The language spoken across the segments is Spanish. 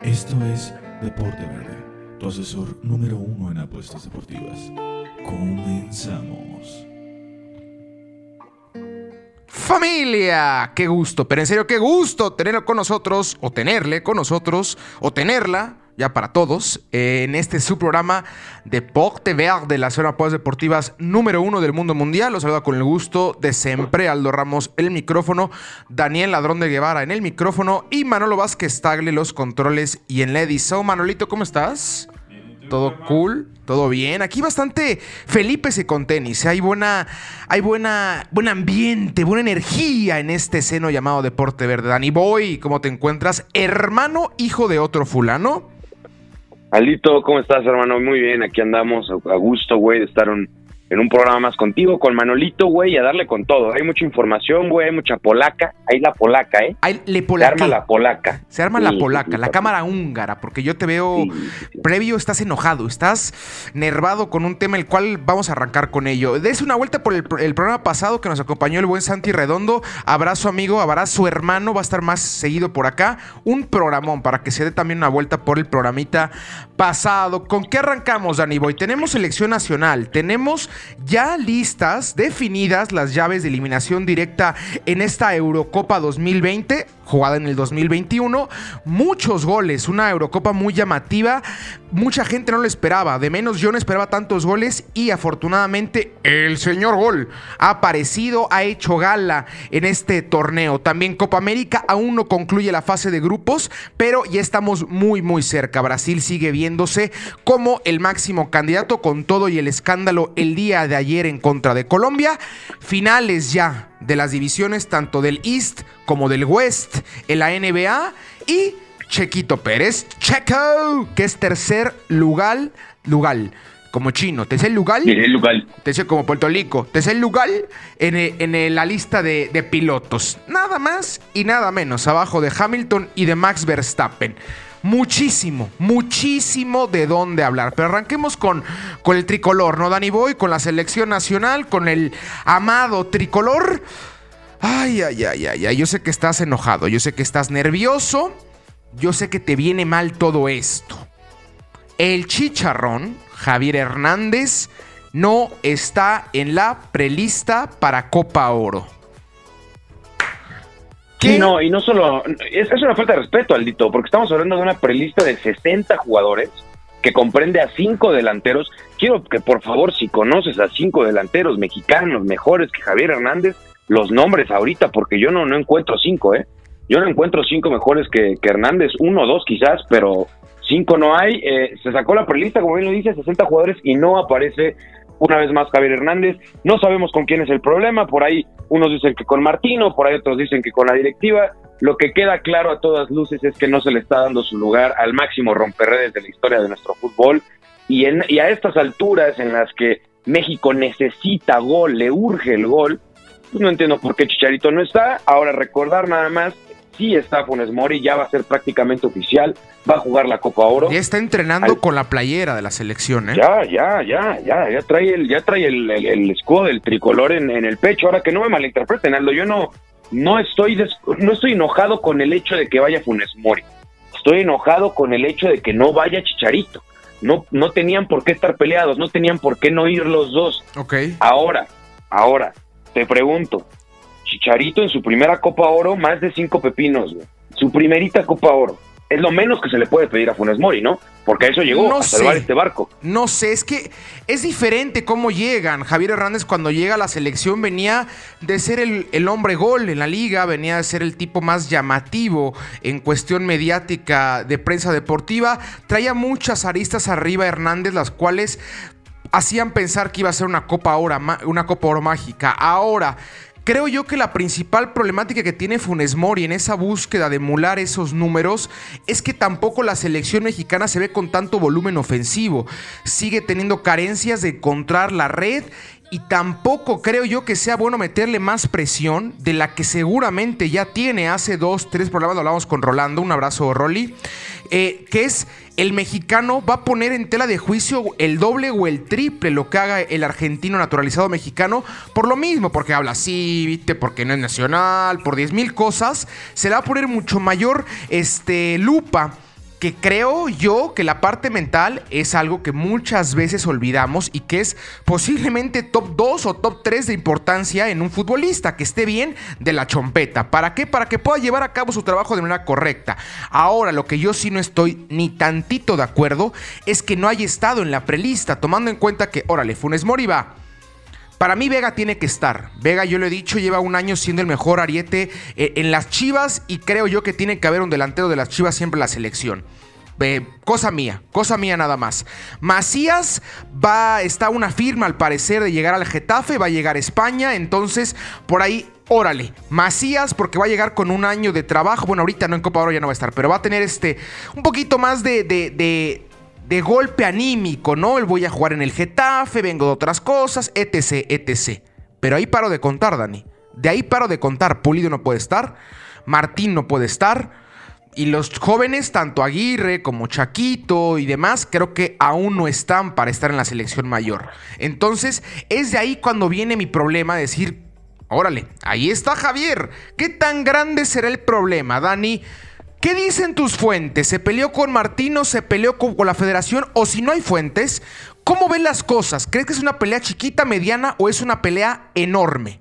Esto es Deporte Verde, tu asesor número uno en apuestas deportivas. Comenzamos. Familia, qué gusto, pero en serio, qué gusto tenerlo con nosotros, o tenerle con nosotros, o tenerla ya para todos, en este su programa Deporte Verde, la zona de deportivas número uno del mundo mundial. Los saluda con el gusto de siempre Aldo Ramos el micrófono, Daniel Ladrón de Guevara en el micrófono y Manolo Vázquez Tagle los controles y en la edición. Manolito, ¿cómo estás? Todo cool, todo bien. Aquí bastante Felipe se con tenis. Hay buena, hay buena, buen ambiente, buena energía en este seno llamado Deporte Verde. Dani Boy, ¿cómo te encuentras? Hermano, hijo de otro fulano. Alito, ¿cómo estás, hermano? Muy bien, aquí andamos a gusto, güey, de estar un, en un programa más contigo, con Manolito, güey, a darle con todo. Hay mucha información, güey, hay mucha polaca. Hay la polaca, ¿eh? Hay le Se arma la polaca. Se arma la polaca, la cámara húngara, porque yo te veo previo, estás enojado, estás nervado con un tema el cual vamos a arrancar con ello. Des una vuelta por el, programa pasado que nos acompañó el buen Santi Redondo. Abrazo, amigo, abrazo, hermano, va a estar más seguido por acá. Un programón para que se dé también una vuelta por el programita pasado. ¿Con qué arrancamos, Dani Boy? Tenemos selección nacional, tenemos ya listas, definidas las llaves de eliminación directa en esta Eurocopa 2020 jugada en el 2021. Muchos goles, una Eurocopa muy llamativa. Mucha gente no lo esperaba, de menos yo no esperaba tantos goles y afortunadamente el señor gol ha aparecido, ha hecho gala en este torneo. También Copa América aún no concluye la fase de grupos, pero ya estamos muy muy cerca. Brasil sigue viéndose como el máximo candidato con todo y el escándalo el día de ayer en contra de Colombia. Finales ya de las divisiones tanto del East como del West en la NBA y Chequito Pérez, Checo, que es tercer lugar, lugar, como chino, tercer lugar, lugar. tercer como Puerto Rico, tercer lugar en, en la lista de, de pilotos, nada más y nada menos, abajo de Hamilton y de Max Verstappen muchísimo, muchísimo de dónde hablar. Pero arranquemos con, con el tricolor, ¿no, Dani Boy? Con la selección nacional, con el amado tricolor. Ay, ay, ay, ay, ay. Yo sé que estás enojado, yo sé que estás nervioso, yo sé que te viene mal todo esto. El chicharrón, Javier Hernández, no está en la prelista para Copa Oro. Sí, no, y no solo. Es, es una falta de respeto, Aldito, porque estamos hablando de una prelista de 60 jugadores que comprende a cinco delanteros. Quiero que, por favor, si conoces a cinco delanteros mexicanos mejores que Javier Hernández, los nombres ahorita, porque yo no, no encuentro cinco, ¿eh? Yo no encuentro cinco mejores que, que Hernández, uno o dos quizás, pero cinco no hay. Eh, se sacó la prelista, como bien lo dice, 60 jugadores y no aparece una vez más Javier Hernández. No sabemos con quién es el problema, por ahí unos dicen que con Martino, por ahí otros dicen que con la directiva. Lo que queda claro a todas luces es que no se le está dando su lugar al máximo romperredes de la historia de nuestro fútbol. Y, en, y a estas alturas en las que México necesita gol, le urge el gol, pues no entiendo por qué Chicharito no está. Ahora recordar nada más sí está Funes Mori, ya va a ser prácticamente oficial, va a jugar la Copa Oro. Ya está entrenando con la playera de la selección, ¿eh? Ya, ya, ya, ya, ya trae el, ya trae el, el, escudo del tricolor en, en, el pecho. Ahora que no me malinterpreten, Aldo, yo no, no estoy, no estoy enojado con el hecho de que vaya Funes Mori. Estoy enojado con el hecho de que no vaya Chicharito. No, no tenían por qué estar peleados, no tenían por qué no ir los dos. Ok. Ahora, ahora, te pregunto, Chicharito en su primera Copa Oro, más de cinco pepinos, Su primerita Copa Oro. Es lo menos que se le puede pedir a Funes Mori, ¿no? Porque a eso llegó, a salvar este barco. No sé, es que es diferente cómo llegan. Javier Hernández cuando llega a la selección venía de ser el, el hombre gol en la liga, venía de ser el tipo más llamativo en cuestión mediática de prensa deportiva. Traía muchas aristas arriba Hernández, las cuales hacían pensar que iba a ser una Copa Oro, una Copa Oro mágica. Ahora Creo yo que la principal problemática que tiene Funes Mori en esa búsqueda de emular esos números es que tampoco la selección mexicana se ve con tanto volumen ofensivo. Sigue teniendo carencias de encontrar la red y tampoco creo yo que sea bueno meterle más presión de la que seguramente ya tiene. Hace dos, tres programas, lo hablamos con Rolando, un abrazo Rolly, eh, que es el mexicano va a poner en tela de juicio el doble o el triple lo que haga el argentino naturalizado mexicano por lo mismo, porque habla así, porque no es nacional, por 10 mil cosas, se le va a poner mucho mayor este, lupa que creo yo que la parte mental es algo que muchas veces olvidamos y que es posiblemente top 2 o top 3 de importancia en un futbolista, que esté bien de la chompeta. ¿Para qué? Para que pueda llevar a cabo su trabajo de manera correcta. Ahora, lo que yo sí no estoy ni tantito de acuerdo es que no haya estado en la prelista, tomando en cuenta que, órale, Funes Mori va. Para mí Vega tiene que estar. Vega, yo lo he dicho, lleva un año siendo el mejor ariete eh, en las Chivas y creo yo que tiene que haber un delantero de las Chivas siempre en la selección. Cosa mía, cosa mía nada más. Macías va, está una firma al parecer de llegar al Getafe, va a llegar a España, entonces por ahí órale, Macías, porque va a llegar con un año de trabajo. Bueno, ahorita no en Copa Oro ya no va a estar, pero va a tener este un poquito más de golpe anímico, ¿no? El voy a jugar en el Getafe, vengo de otras cosas, etc, etc. Pero ahí paro de contar, Dani. De ahí paro de contar. Pulido no puede estar, Martín no puede estar. Y los jóvenes, tanto Aguirre como Chaquito y demás, creo que aún no están para estar en la selección mayor. Entonces, es de ahí cuando viene mi problema de decir, órale, ahí está Javier. ¿Qué tan grande será el problema, Dani? ¿Qué dicen tus fuentes? ¿Se peleó con Martino? ¿Se peleó con, la federación? O si no hay fuentes, ¿cómo ven las cosas? ¿Crees que es una pelea chiquita, mediana o es una pelea enorme?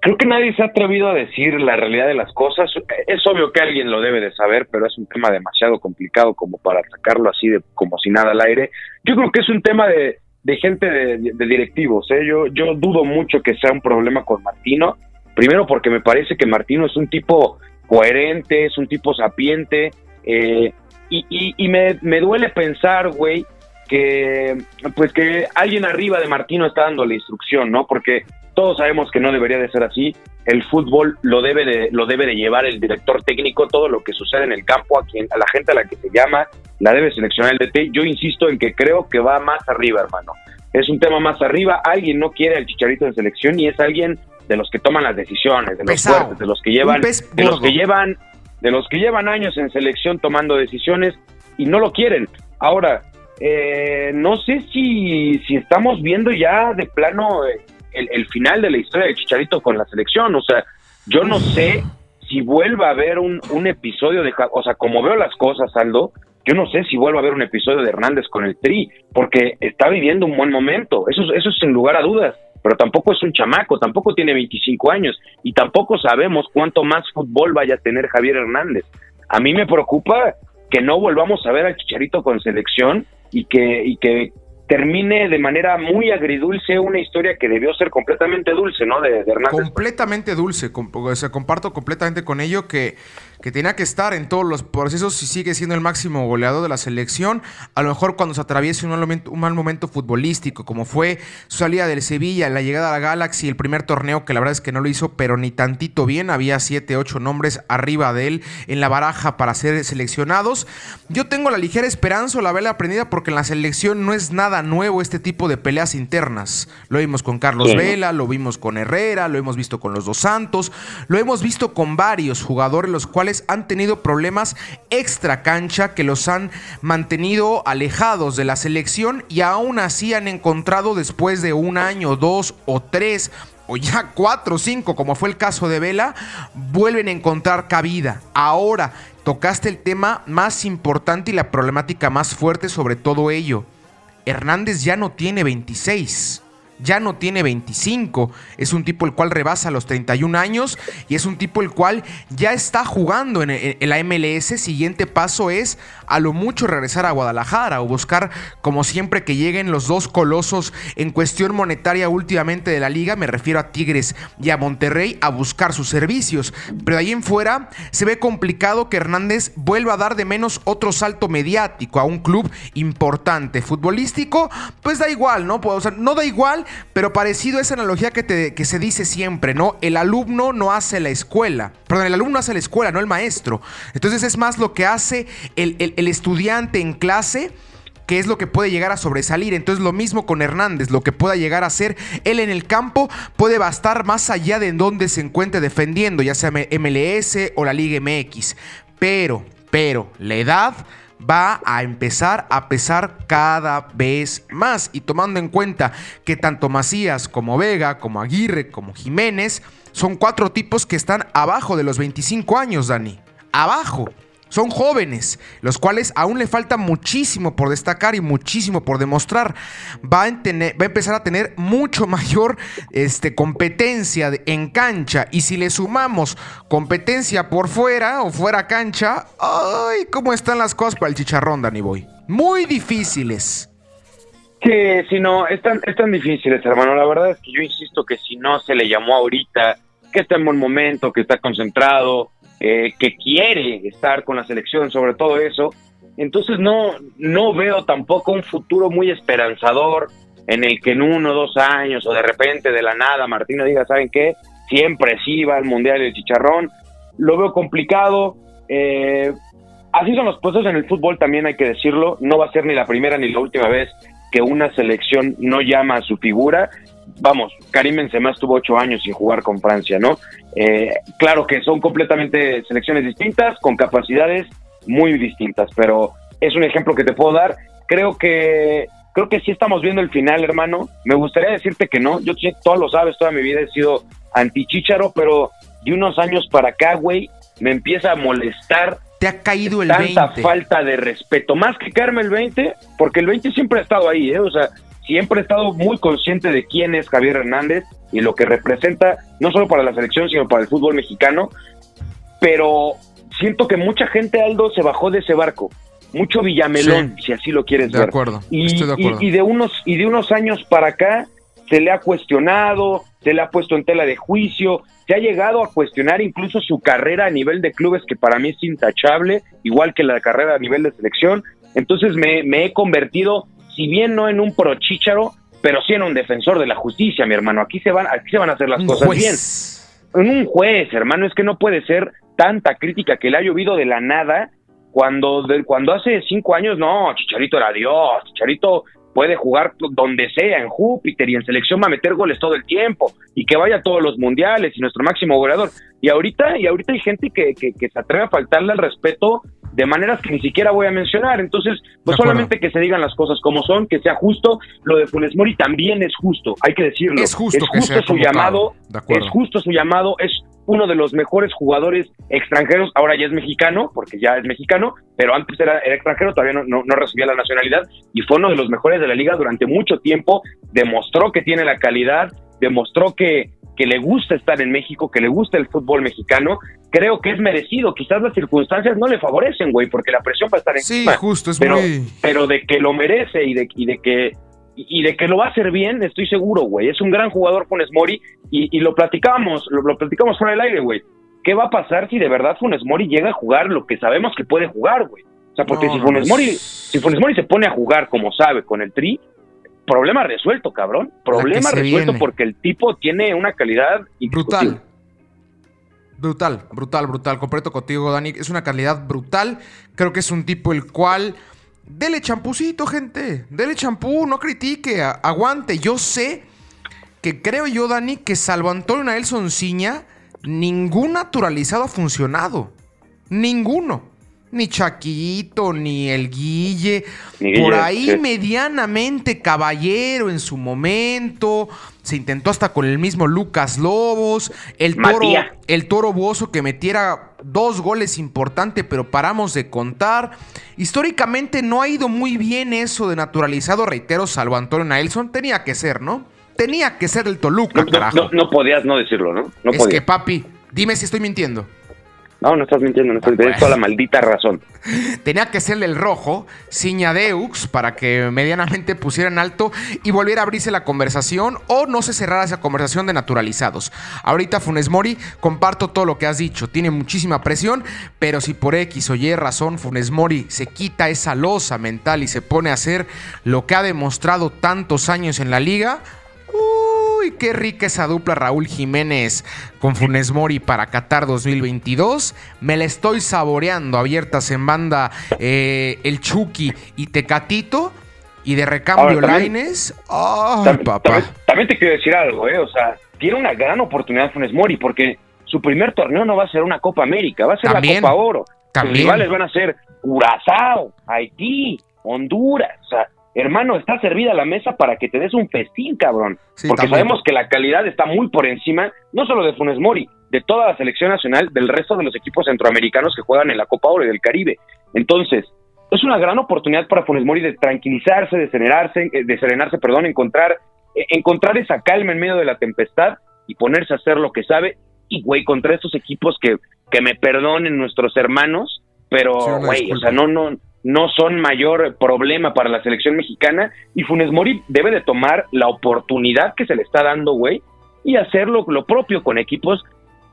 Creo que nadie se ha atrevido a decir la realidad de las cosas. Es obvio que alguien lo debe de saber, pero es un tema demasiado complicado como para sacarlo así de como si nada al aire. Yo creo que es un tema de, gente de, directivos. ¿eh? Yo, yo dudo mucho que sea un problema con Martino. Primero porque me parece que Martino es un tipo coherente, es un tipo sapiente. Eh, y, y, me, me duele pensar, güey, que pues que alguien arriba de Martino está dando la instrucción, ¿no? Porque todos sabemos que no debería de ser así. El fútbol lo debe de lo debe de llevar el director técnico, todo lo que sucede en el campo, a quien a la gente a la que se llama, la debe seleccionar el DT. Yo insisto en que creo que va más arriba, hermano. Es un tema más arriba. Alguien no quiere el Chicharito de selección y es alguien de los que toman las decisiones, de los fuertes, de los que llevan, de los que llevan, de los que llevan años en selección tomando decisiones y no lo quieren. Ahora, eh, no sé si, si estamos viendo ya de plano eh, el, final de la historia de Chicharito con la selección. O sea, yo no sé si vuelva a haber un, un episodio de, o sea, como veo las cosas, Aldo, yo no sé si vuelva a haber un episodio de Hernández con el Tri, porque está viviendo un buen momento. Eso, eso es sin lugar a dudas pero tampoco es un chamaco, tampoco tiene 25 años y tampoco sabemos cuánto más fútbol vaya a tener Javier Hernández. A mí me preocupa que no volvamos a ver al Chicharito con selección y que, y que termine de manera muy agridulce una historia que debió ser completamente dulce, ¿no? De, Hernández. Completamente dulce, o sea, comparto completamente con ello que que tenía que estar en todos los procesos si sigue siendo el máximo goleador de la selección. A lo mejor cuando se atraviese un mal momento, un mal momento futbolístico, como fue su salida del Sevilla, la llegada a la Galaxy, el primer torneo, que la verdad es que no lo hizo, pero ni tantito bien. Había siete, ocho nombres arriba de él en la baraja para ser seleccionados. Yo tengo la ligera esperanza o la vela aprendida porque en la selección no es nada nuevo este tipo de peleas internas. Lo vimos con Carlos Vela, lo vimos con Herrera, lo hemos visto con los dos Santos, lo hemos visto con varios jugadores, los cuales han tenido problemas extra cancha que los han mantenido alejados de la selección y aún así han encontrado después de un año, dos o tres o ya cuatro o cinco, como fue el caso de Vela, vuelven a encontrar cabida. Ahora tocaste el tema más importante y la problemática más fuerte sobre todo ello. Hernández ya no tiene 26 ya no tiene 25, es un tipo el cual rebasa los 31 años y es un tipo el cual ya está jugando en, la MLS. Siguiente paso es a lo mucho regresar a Guadalajara o buscar como siempre que lleguen los dos colosos en cuestión monetaria últimamente de la liga, me refiero a Tigres y a Monterrey, a buscar sus servicios. Pero de ahí en fuera se ve complicado que Hernández vuelva a dar de menos otro salto mediático a un club importante. Futbolístico, pues da igual, ¿no? Sea, no da igual pero parecido a esa analogía que, te, que se dice siempre, ¿no? El alumno no hace la escuela, perdón, el alumno hace la escuela, no el maestro. Entonces es más lo que hace el, el estudiante en clase que es lo que puede llegar a sobresalir. Entonces lo mismo con Hernández, lo que pueda llegar a ser él en el campo puede bastar más allá de donde se encuentre defendiendo, ya sea MLS o la Liga MX. Pero, pero, la edad va a empezar a pesar cada vez más. Y tomando en cuenta que tanto Macías como Vega, como Aguirre, como Jiménez, son cuatro tipos que están abajo de los 25 años, Dani. Abajo. Son jóvenes, los cuales aún le falta muchísimo por destacar y muchísimo por demostrar. Va a, va a empezar a tener mucho mayor este, competencia en cancha. Y si le sumamos competencia por fuera o fuera cancha, ¡ay! ¿Cómo están las cosas para el chicharrón, Danny Boy? Muy difíciles. Que si no, están, están difíciles, hermano. La verdad es que yo insisto que si no se le llamó ahorita, que está en buen momento, que está concentrado, eh, que quiere estar con la selección, sobre todo eso. Entonces no, no veo tampoco un futuro muy esperanzador en el que en uno o dos años o de repente de la nada Martino diga, ¿saben qué? Siempre sí va al Mundial del Chicharrón. Lo veo complicado. Eh, así son los puestos en el fútbol, también hay que decirlo. No va a ser ni la primera ni la última vez que una selección no llama a su figura vamos, Karim Benzema estuvo ocho años sin jugar con Francia, ¿no? Eh, claro que son completamente selecciones distintas, con capacidades muy distintas, pero es un ejemplo que te puedo dar. Creo que creo que sí estamos viendo el final, hermano. Me gustaría decirte que no. Yo todo lo sabes, toda mi vida he sido anti-chícharo, pero de unos años para acá, güey, me empieza a molestar. Te ha caído el tanta falta de respeto. Más que caerme el 20, porque el 20 siempre ha estado ahí, ¿eh? O sea, siempre he estado muy consciente de quién es Javier Hernández y lo que representa, no solo para la selección, sino para el fútbol mexicano. Pero siento que mucha gente, Aldo, se bajó de ese barco. Mucho Villamelón, si así lo quieres de ver. Acuerdo, y, estoy de acuerdo. Y, de unos, y de unos años para acá se le ha cuestionado, se le ha puesto en tela de juicio, se ha llegado a cuestionar incluso su carrera a nivel de clubes, que para mí es intachable, igual que la carrera a nivel de selección. Entonces me, me he convertido si bien no en un prochícharo, pero sí en un defensor de la justicia, mi hermano. Aquí se van, aquí se van a hacer las cosas bien. En un juez, hermano, es que no puede ser tanta crítica que le ha llovido de la nada cuando, cuando hace cinco años, no, Chicharito era Dios, Chicharito puede jugar donde sea, en Júpiter y en selección va a meter goles todo el tiempo y que vaya a todos los mundiales y nuestro máximo goleador. Y ahorita, y ahorita hay gente que, que, que se atreve a faltarle al respeto de maneras que ni siquiera voy a mencionar. Entonces, no solamente que se digan las cosas como son, que sea justo, lo de Funes Mori también es justo, hay que decirlo. Es justo, su llamado, es justo su llamado, es uno de los mejores jugadores extranjeros, ahora ya es mexicano, porque ya es mexicano, pero antes era, extranjero, todavía no, no, recibía la nacionalidad, y fue uno de los mejores de la liga durante mucho tiempo, demostró que tiene la calidad, demostró que, que le gusta estar en México, que le gusta el fútbol mexicano, creo que es merecido. Quizás las circunstancias no le favorecen, güey, porque la presión va a estar encima. Sí, justo, es pero, muy... pero de que lo merece y de, y de que y de que lo va a hacer bien, estoy seguro, güey. Es un gran jugador Funes Mori y, y lo platicamos, lo, lo platicamos fuera del aire, güey. ¿Qué va a pasar si de verdad Funes Mori llega a jugar lo que sabemos que puede jugar, güey? O sea, porque si Funes Mori, si Funes Mori se pone a jugar como sabe con el Tri, problema resuelto, cabrón. Problema resuelto porque el tipo tiene una calidad brutal. Brutal, brutal, brutal. Completo contigo, Dani. Es una calidad brutal. Creo que es un tipo el cual. Dele champucito, gente. Dele champú, no critique. Aguante. Yo sé que creo yo, Dani, que salvo Antonio Nelson Ciña, ningún naturalizado ha funcionado. Ninguno ni Chaquito, ni el Guille. por ahí medianamente caballero en su momento. Se intentó hasta con el mismo Lucas Lobos. El toro, el toro Bozo que metiera dos goles importantes, pero paramos de contar. Históricamente no ha ido muy bien eso de naturalizado, reitero, salvo Antonio Nelson. Tenía que ser, ¿no? Tenía que ser el Toluca, no, No, podías no decirlo, ¿no? no es que, papi, dime si estoy mintiendo. No, no estás mintiendo, no estás, tienes toda la maldita razón. Tenía que serle el rojo, Ciñadeux, para que medianamente pusieran alto y volviera a abrirse la conversación o no se cerrara esa conversación de naturalizados. Ahorita Funes Mori, comparto todo lo que has dicho, tiene muchísima presión, pero si por X o Y razón Funes Mori se quita esa losa mental y se pone a hacer lo que ha demostrado tantos años en la liga, Uy, qué rica esa dupla Raúl Jiménez con Funes Mori para Qatar 2022. Me la estoy saboreando abiertas en banda eh, el Chucky y Tecatito. Y de recambio Laines. ¡Ay, papá! También, te quiero decir algo, ¿eh? O sea, tiene una gran oportunidad Funes Mori porque su primer torneo no va a ser una Copa América, va a ser la Copa Oro. También. Los rivales van a ser Curazao, Haití, Honduras. O sea, hermano, está servida la mesa para que te des un festín, cabrón. Porque sabemos que la calidad está muy por encima, no solo de Funes Mori, de toda la selección nacional del resto de los equipos centroamericanos que juegan en la Copa Oro y del Caribe. Entonces, es una gran oportunidad para Funes Mori de tranquilizarse, de serenarse, eh, de serenarse, perdón, encontrar, eh, encontrar esa calma en medio de la tempestad y ponerse a hacer lo que sabe. Y, güey, contra estos equipos que, que me perdonen nuestros hermanos, pero, güey, o sea, no, no, no son mayor problema para la selección mexicana y Funes Mori debe de tomar la oportunidad que se le está dando, güey, y hacerlo lo propio con equipos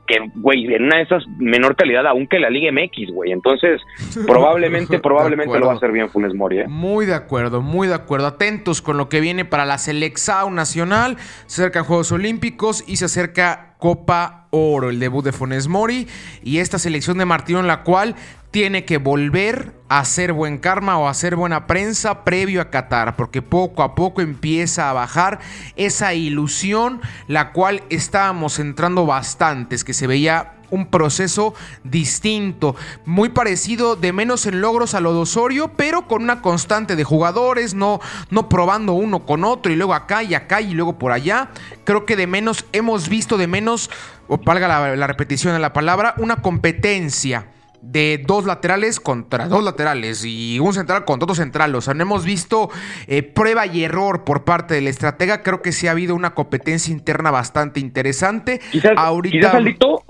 que, güey, en una de esas menor calidad aún que la Liga MX, güey. Entonces, probablemente, probablemente lo va a hacer bien Funes Mori. ¿eh? Muy de acuerdo, muy de acuerdo. Atentos con lo que viene para la Selección Nacional. Se acerca Juegos Olímpicos y se acerca Copa Oro, el debut de Funes Mori y esta selección de Martino en la cual tiene que volver a hacer buen karma o hacer buena prensa previo a Qatar, porque poco a poco empieza a bajar esa ilusión, la cual estábamos entrando bastantes, que se veía un proceso distinto, muy parecido de menos en logros a lo de Osorio, pero con una constante de jugadores, no, no probando uno con otro y luego acá y acá y luego por allá. Creo que de menos hemos visto de menos, o valga la, la repetición de la palabra, una competencia de dos laterales contra dos laterales y un central contra otro central. O sea, no hemos visto eh, prueba y error por parte del estratega. Creo que sí ha habido una competencia interna bastante interesante. Quizás, Ahorita,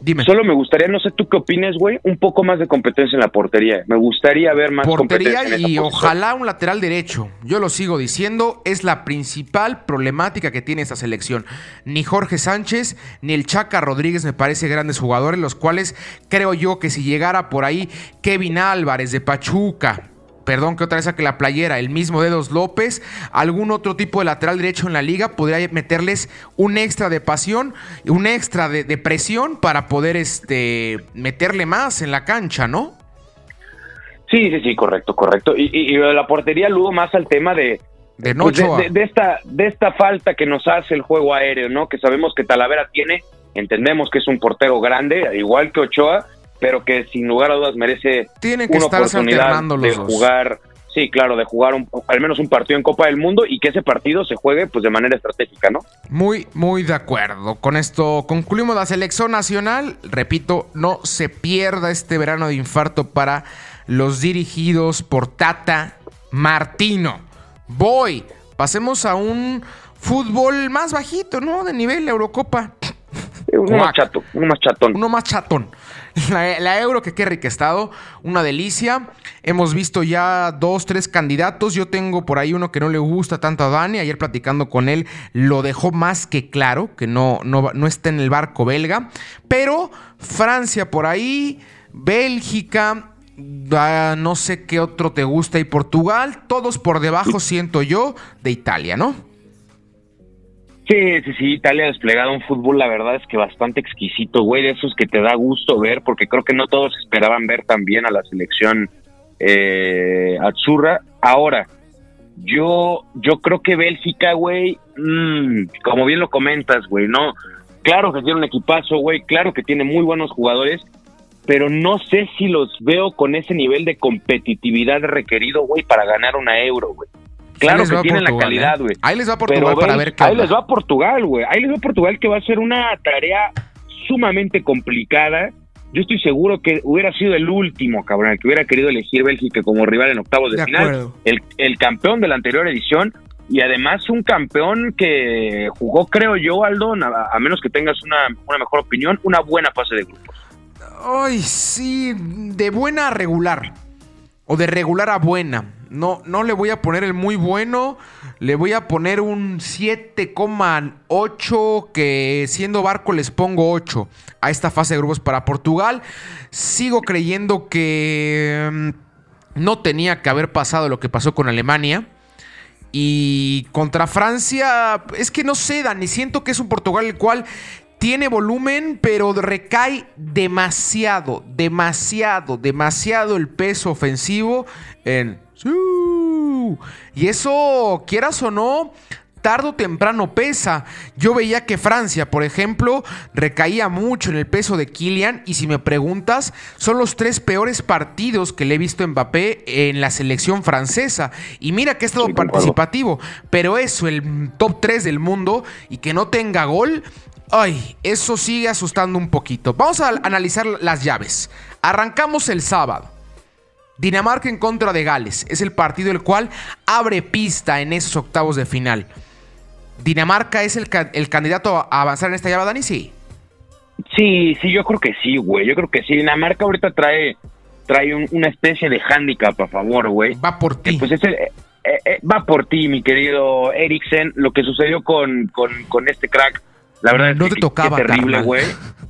dime. solo me gustaría, no sé tú qué opines, güey, un poco más de competencia en la portería. Me gustaría ver más portería y ojalá un lateral derecho. Yo lo sigo diciendo, es la principal problemática que tiene esta selección. Ni Jorge Sánchez ni el Chaca Rodríguez me parece grandes jugadores, los cuales creo yo que si llegara por ahí Kevin Álvarez de Pachuca. Perdón que otra vez saque la playera, el mismo Dedos López, algún otro tipo de lateral derecho en la liga, podría meterles un extra de pasión, un extra de, presión para poder este, meterle más en la cancha, ¿no? Sí, sí, sí, correcto, correcto. Y, y, la portería luego más al tema de, de, pues de, esta, de esta falta que nos hace el juego aéreo, ¿no? Que sabemos que Talavera tiene, entendemos que es un portero grande, igual que Ochoa, pero que sin lugar a dudas merece Tienen que una oportunidad de jugar, sí, claro, de jugar al menos un partido en Copa del Mundo y que ese partido se juegue pues de manera estratégica, ¿no? Muy, muy de acuerdo. Con esto concluimos la selección nacional. Repito, no se pierda este verano de infarto para los dirigidos por Tata Martino. Voy, pasemos a un fútbol más bajito, ¿no? De nivel Eurocopa. Uno más chato, uno más chatón. Uno más chatón. La, Euro, que qué rica estado, una delicia. Hemos visto ya dos, tres candidatos. Yo tengo por ahí uno que no le gusta tanto a Dani. Ayer platicando con él, lo dejó más que claro, que no, no, no está en el barco belga. Pero Francia por ahí, Bélgica, ah, no sé qué otro te gusta y Portugal, todos por debajo, siento yo, de Italia, ¿no? Sí, sí, sí, Italia ha desplegado un fútbol, la verdad es que bastante exquisito, güey, de esos que te da gusto ver, porque creo que no todos esperaban ver también a la selección eh, Azzurra. Ahora, yo, yo creo que Bélgica, güey, mmm, como bien lo comentas, güey, no, claro que tiene un equipazo, güey, claro que tiene muy buenos jugadores, pero no sé si los veo con ese nivel de competitividad requerido, güey, para ganar una euro, güey. Claro que tienen la calidad, ¿eh? güey. Ahí les va a Portugal para ver qué Ahí les va a Portugal, güey. Ahí les va a Portugal que va a ser una tarea sumamente complicada. Yo estoy seguro que hubiera sido el último, cabrón, el que hubiera querido elegir Bélgica como rival en octavos de, final. El, el campeón de la anterior edición y además un campeón que jugó, creo yo, Aldo, a, menos que tengas una, una, mejor opinión, una buena fase de grupos. Ay, sí, de buena a regular. O de regular a buena. No, no le voy a poner el muy bueno. Le voy a poner un 7,8 que siendo barco les pongo 8 a esta fase de grupos para Portugal. Sigo creyendo que mm, no tenía que haber pasado lo que pasó con Alemania. Y contra Francia, es que no sé, Dani, siento que es un Portugal el cual tiene volumen, pero recae demasiado, demasiado, demasiado el peso ofensivo en y eso, quieras o no, tarde o temprano pesa. Yo veía que Francia, por ejemplo, recaía mucho en el peso de Kylian y si me preguntas, son los tres peores partidos que le he visto a Mbappé en la selección francesa. Y mira que ha estado participativo, pero eso, el top 3 del mundo y que no tenga gol, Ay, eso sigue asustando un poquito. Vamos a analizar las llaves. Arrancamos el sábado. Dinamarca en contra de Gales. Es el partido el cual abre pista en esos octavos de final. ¿Dinamarca es el, candidato a avanzar en esta llave, Dani? Sí. Sí, sí, yo creo que sí, güey. Yo creo que sí. Dinamarca ahorita trae, trae una especie de hándicap a favor, güey. Va por ti. Pues eh, eh, va por ti, mi querido Eriksen. Lo que sucedió con, con, este crack, la verdad es no te tocaba, terrible, güey.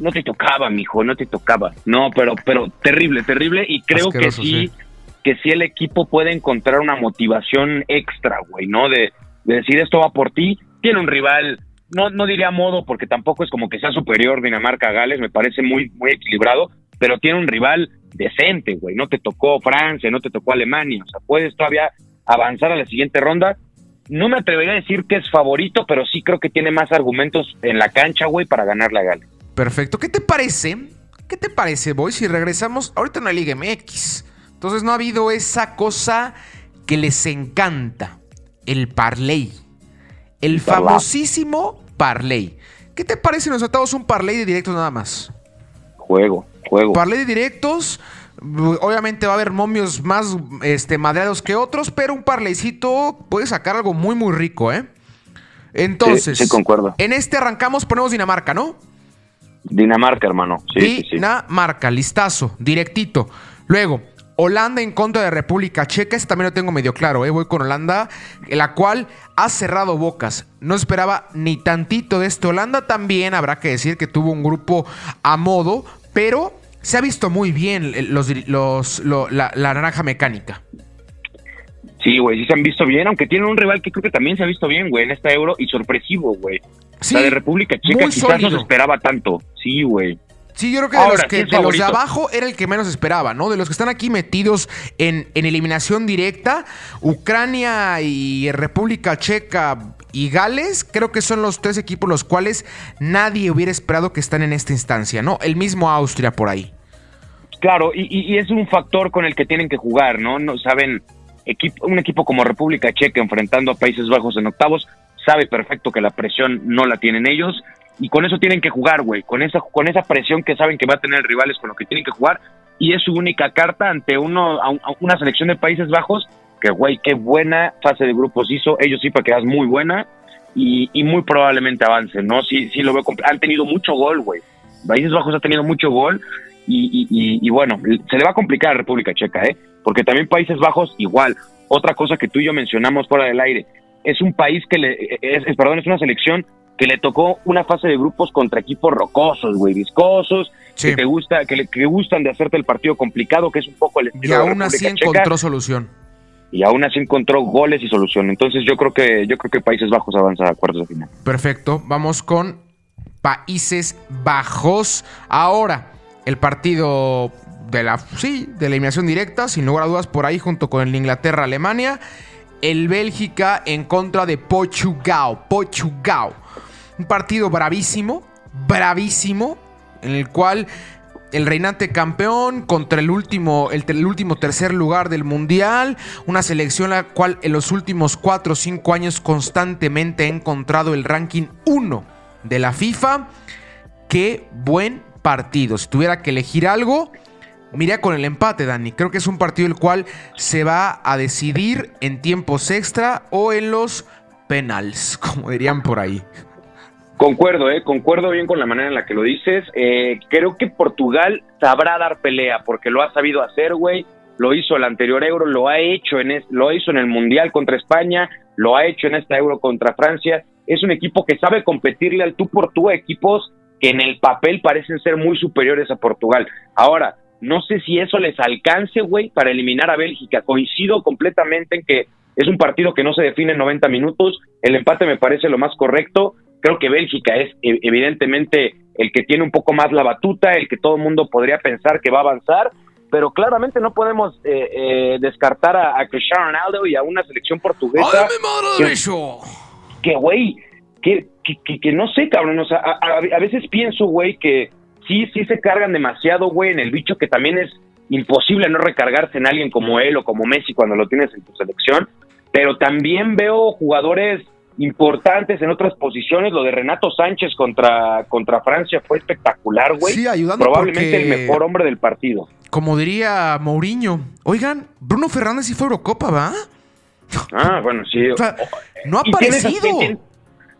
No te tocaba, mijo, no te tocaba. No, pero, pero terrible, terrible. Y creo que sí, que sí el equipo puede encontrar una motivación extra, güey, ¿no? De, de decir esto va por ti. Tiene un rival, no, no diría modo, porque tampoco es como que sea superior Dinamarca a Gales, me parece muy, muy equilibrado, pero tiene un rival decente, güey. No te tocó Francia, no te tocó Alemania. O sea, puedes todavía avanzar a la siguiente ronda. No me atrevería a decir que es favorito, pero sí creo que tiene más argumentos en la cancha, güey, para ganar la Gales. Perfecto. ¿Qué te parece? ¿Qué te parece, Boy, si regresamos ahorita en la Liga MX? Entonces no ha habido esa cosa que les encanta el parlay. El famosísimo parlay. ¿Qué te parece si nos atamos un parlay de directos nada más? Juego, juego. Parlay de directos. Obviamente va a haber momios más este, madreados que otros, pero un parlaycito puede sacar algo muy, muy rico, ¿eh? Entonces, sí, concuerdo. en este arrancamos, ponemos Dinamarca, ¿no? Dinamarca, hermano. Dinamarca, listazo, directito. Luego, Holanda en contra de República Checa, ese también lo tengo medio claro, ¿eh? voy con Holanda, la cual ha cerrado bocas. No esperaba ni tantito de esto. Holanda también habrá que decir que tuvo un grupo a modo, pero se ha visto muy bien los, los, la, naranja mecánica. Sí, güey, sí se han visto bien, aunque tiene un rival que creo que también se ha visto bien, güey, en esta euro y sorpresivo, güey. la de República Checa quizás no se esperaba tanto. Sí, güey. Sí, yo creo que de los, que, de los de abajo era el que menos esperaba, ¿no? De los que están aquí metidos en, en eliminación directa, Ucrania y República Checa y Gales, creo que son los tres equipos los cuales nadie hubiera esperado que están en esta instancia, ¿no? El mismo Austria por ahí. Claro, y, y es un factor con el que tienen que jugar, ¿no? no saben, equipo, un equipo como República Checa enfrentando a Países Bajos en octavos, sabe perfecto que la presión no la tienen ellos y con eso tienen que jugar, güey, con esa, con esa presión que saben que va a tener rivales con lo que tienen que jugar y es su única carta ante uno, una selección de Países Bajos que, güey, qué buena fase de grupos hizo, ellos sí para que es muy buena y, muy probablemente avancen, ¿no? Sí, sí lo veo, han tenido mucho gol, güey, Países Bajos ha tenido mucho gol y, y, bueno, se le va a complicar a República Checa, ¿eh? Porque también Países Bajos igual, otra cosa que tú y yo mencionamos fuera del aire, es un país que le, es, perdón, es una selección que le tocó una fase de grupos contra equipos rocosos, güey, viscosos, que te gusta, que, le, que gustan de hacerte el partido complicado, que es un poco el estilo. Y aún así encontró solución. Y aún así encontró goles y solución. Entonces yo creo que, yo creo que Países Bajos avanza a cuartos de final. Perfecto. Vamos con Países Bajos. Ahora, el partido de la, sí, de eliminación directa, sin lugar a dudas, por ahí, junto con el Inglaterra-Alemania. El Bélgica en contra de Portugal. Portugal. Un partido bravísimo, bravísimo, en el cual el reinante campeón contra el último, el, último tercer lugar del mundial. Una selección la cual en los últimos 4 o 5 años constantemente ha encontrado el ranking 1 de la FIFA. Qué buen partido. Si tuviera que elegir algo, Mira con el empate, Dani. Creo que es un partido el cual se va a decidir en tiempos extra o en los penals, como dirían por ahí. Concuerdo, eh, concuerdo bien con la manera en la que lo dices. Eh, creo que Portugal sabrá dar pelea porque lo ha sabido hacer, güey. Lo hizo el anterior Euro, lo ha hecho en lo hizo en el Mundial contra España, lo ha hecho en esta Euro contra Francia. Es un equipo que sabe competirle al tú por tú a equipos que en el papel parecen ser muy superiores a Portugal. Ahora, no sé si eso les alcance, güey, para eliminar a Bélgica. Coincido completamente en que es un partido que no se define en 90 minutos. El empate me parece lo más correcto. Creo que Bélgica es e, evidentemente el que tiene un poco más la batuta, el que todo el mundo podría pensar que va a avanzar, pero claramente no podemos eh, eh, descartar a, Cristiano Ronaldo y a una selección portuguesa. Que, güey, que, que, que, no sé, cabrón, o sea, a, veces pienso, güey, que sí, sí se cargan demasiado, güey, en el bicho que también es imposible no recargarse en alguien como él o como Messi cuando lo tienes en tu selección, pero también veo jugadores importantes en otras posiciones. Lo de Renato Sánchez contra, contra Francia fue espectacular, güey. Sí, ayudando Probablemente porque- el mejor hombre del partido. Como diría Mourinho. Oigan, Bruno Fernández sí fue Eurocopa, ¿va? Ah, bueno, sí. O sea, no ha Y tiene esas- aparecido. tiene-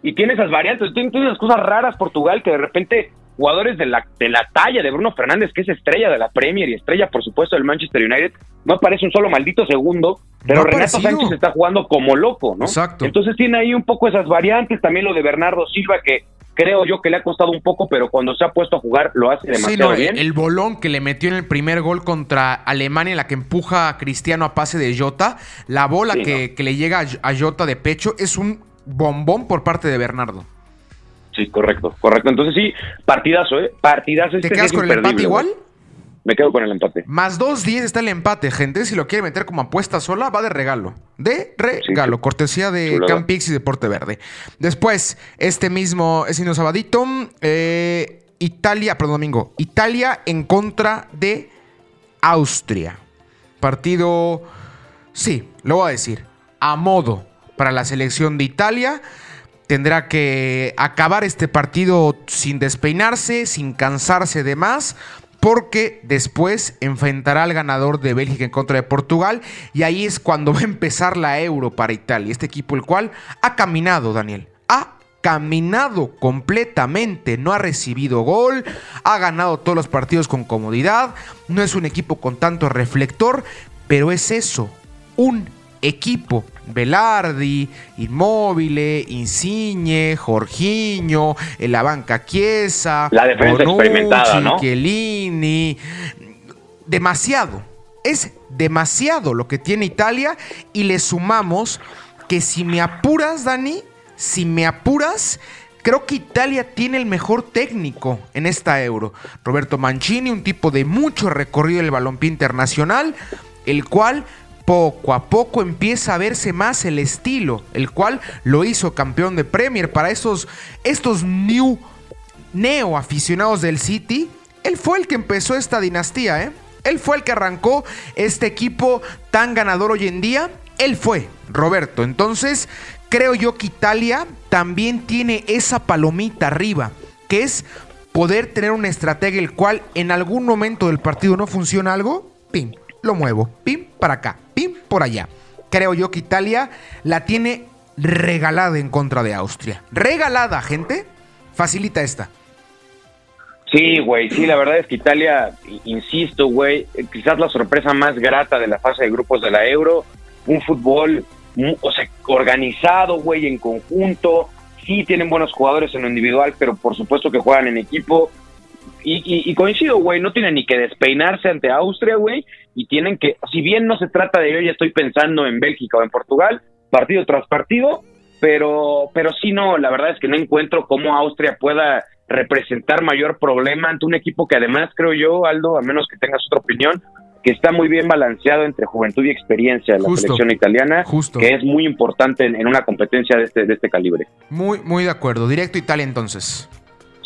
y tiene esas variantes, tiene, tiene esas cosas raras Portugal que de repente jugadores de la, de la talla de Bruno Fernández, que es estrella de la Premier y estrella, por supuesto, del Manchester United, no aparece un solo maldito segundo, pero No Renato. Sánchez está jugando como loco, ¿no? Exacto. Entonces tiene ahí un poco esas variantes, también lo de Bernardo Silva, que creo yo que le ha costado un poco, pero cuando se ha puesto a jugar lo hace Sí, demasiado no, bien. el bolón que le metió en el primer gol contra Alemania, en la que empuja a Cristiano a pase de Jota, la bola Sí, que, que le llega a, a Jota de pecho es un bombón por parte de Bernardo. Sí, correcto, correcto. Entonces sí, partidazo, ¿eh? Partidazo. ¿Te este quedas es con el empate igual? Me quedo con el empate. Más 2.10 está el empate, gente. Si lo quiere meter como apuesta sola, va de regalo. De regalo. Sí, cortesía de. Campix y Deporte Verde. Después, este mismo, mismo sabadito, eh, Italia, perdón, domingo. Italia en contra de Austria. Partido, sí, lo voy a decir, a modo para la selección de Italia. Tendrá que acabar este partido sin despeinarse, sin cansarse de más, porque después enfrentará al ganador de Bélgica en contra de Portugal y ahí es cuando va a empezar la Euro para Italia, este equipo el cual ha caminado, Daniel, ha caminado completamente, no ha recibido gol, ha ganado todos los partidos con comodidad, no es un equipo con tanto reflector, pero es eso, un equipo. Velardi, Inmóvil, Insigne, Jorginho, la banca Chiesa, La defensa experimentada, ¿no? Chiellini. Demasiado. Es demasiado lo que tiene Italia y le sumamos que si me apuras, Dani, si me apuras, creo que Italia tiene el mejor técnico en esta Euro. Roberto Mancini, un tipo de mucho recorrido del balompié internacional, el cual poco a poco empieza a verse más el estilo, el cual lo hizo campeón de Premier para esos estos new neo aficionados del City. Él fue el que empezó esta dinastía, ¿eh? Él fue el que arrancó este equipo tan ganador hoy en día. Él fue, Roberto. Entonces, creo yo que Italia también tiene esa palomita arriba, que es poder tener una estrategia el cual en algún momento del partido no funciona algo, pim, lo muevo, pim, para acá, pim, por allá. Creo yo que Italia la tiene regalada en contra de Austria. Regalada, gente. Facilita esta. Sí, güey, sí, la verdad es que Italia, insisto, güey, quizás la sorpresa más grata de la fase de grupos de la Euro, un fútbol, o sea, organizado, güey, en conjunto, sí tienen buenos jugadores en lo individual, pero por supuesto que juegan en equipo, y, y- y coincido, güey, no tienen ni que despeinarse ante Austria, güey, y tienen que, si bien no se trata de yo ya estoy pensando en Bélgica o en Portugal, partido tras partido, pero, pero sí no, la verdad es que no encuentro cómo Austria pueda representar mayor problema ante un equipo que además creo yo, Aldo, a menos que tengas otra opinión, que está muy bien balanceado entre juventud y experiencia de la Justo. selección italiana, Justo. que es muy importante en, en una competencia de este, de este calibre. Muy, muy de acuerdo. Directo Italia entonces.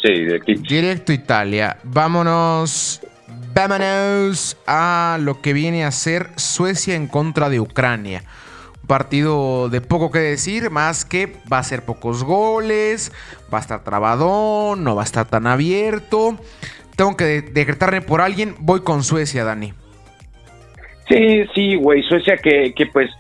Sí, aquí. Directo Italia. Vámonos. Vámonos a lo que viene a ser Suecia en contra de Ucrania. Un partido de poco que decir, más que va a ser pocos goles, va a estar trabadón, no va a estar tan abierto. Tengo que de- decretarme por alguien, voy con Suecia, Dani. Sí, sí, güey. Suecia que, que pues,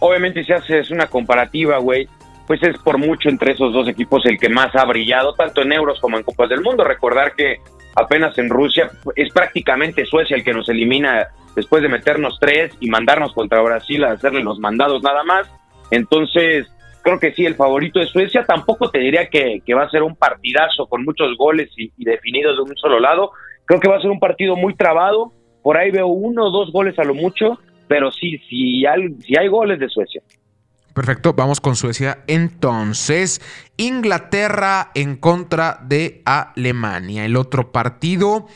obviamente si haces una comparativa, güey, pues es por mucho entre esos dos equipos el que más ha brillado, tanto en euros como en Copas del Mundo. Recordar que apenas en Rusia es prácticamente Suecia el que nos elimina después de meternos tres y mandarnos contra Brasil a hacerle los mandados nada más. Entonces, creo que sí, el favorito es Suecia. Tampoco te diría que, que va a ser un partidazo con muchos goles y, definidos de un solo lado. Creo que va a ser un partido muy trabado. Por ahí veo uno o dos goles a lo mucho, pero sí, sí hay, sí hay goles de Suecia. Perfecto, vamos con Suecia. Entonces, Inglaterra en contra de Alemania. El otro partido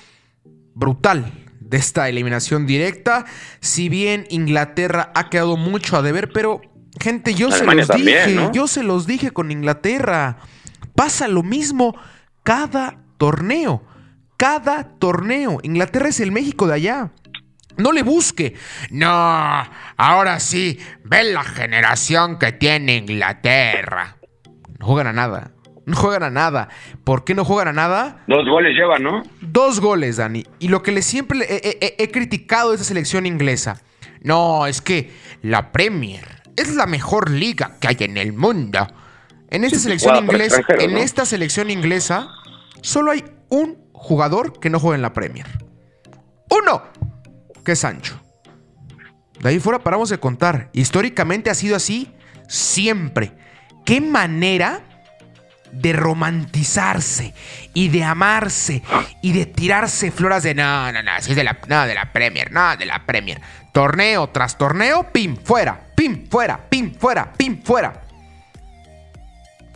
brutal de esta eliminación directa. Si bien Inglaterra ha quedado mucho a deber, pero gente, yo Alemania se los también, dije, ¿no? yo se los dije con Inglaterra. Pasa lo mismo cada torneo. Cada torneo. Inglaterra es el México de allá. No le busque. No, ahora sí, ve la generación que tiene Inglaterra. No juegan a nada. No juegan a nada. ¿Por qué no juegan a nada? Dos goles llevan, ¿no? Dos goles, Dani. Y lo que le siempre he, he- he criticado de esa selección inglesa. No, es que la Premier es la mejor liga que hay en el mundo. En esta Sí, selección inglesa, en ¿no? esta selección inglesa, solo hay un jugador que no juega en la Premier. Uno, que Sancho. De ahí fuera paramos de contar. Históricamente ha sido así siempre. ¿Qué manera de romantizarse y de amarse y de tirarse flores de no, no, no, si es de la, no, de la Premier, no, de la Premier. Torneo tras torneo, pim, fuera, pim, fuera, pim, fuera, pim, fuera.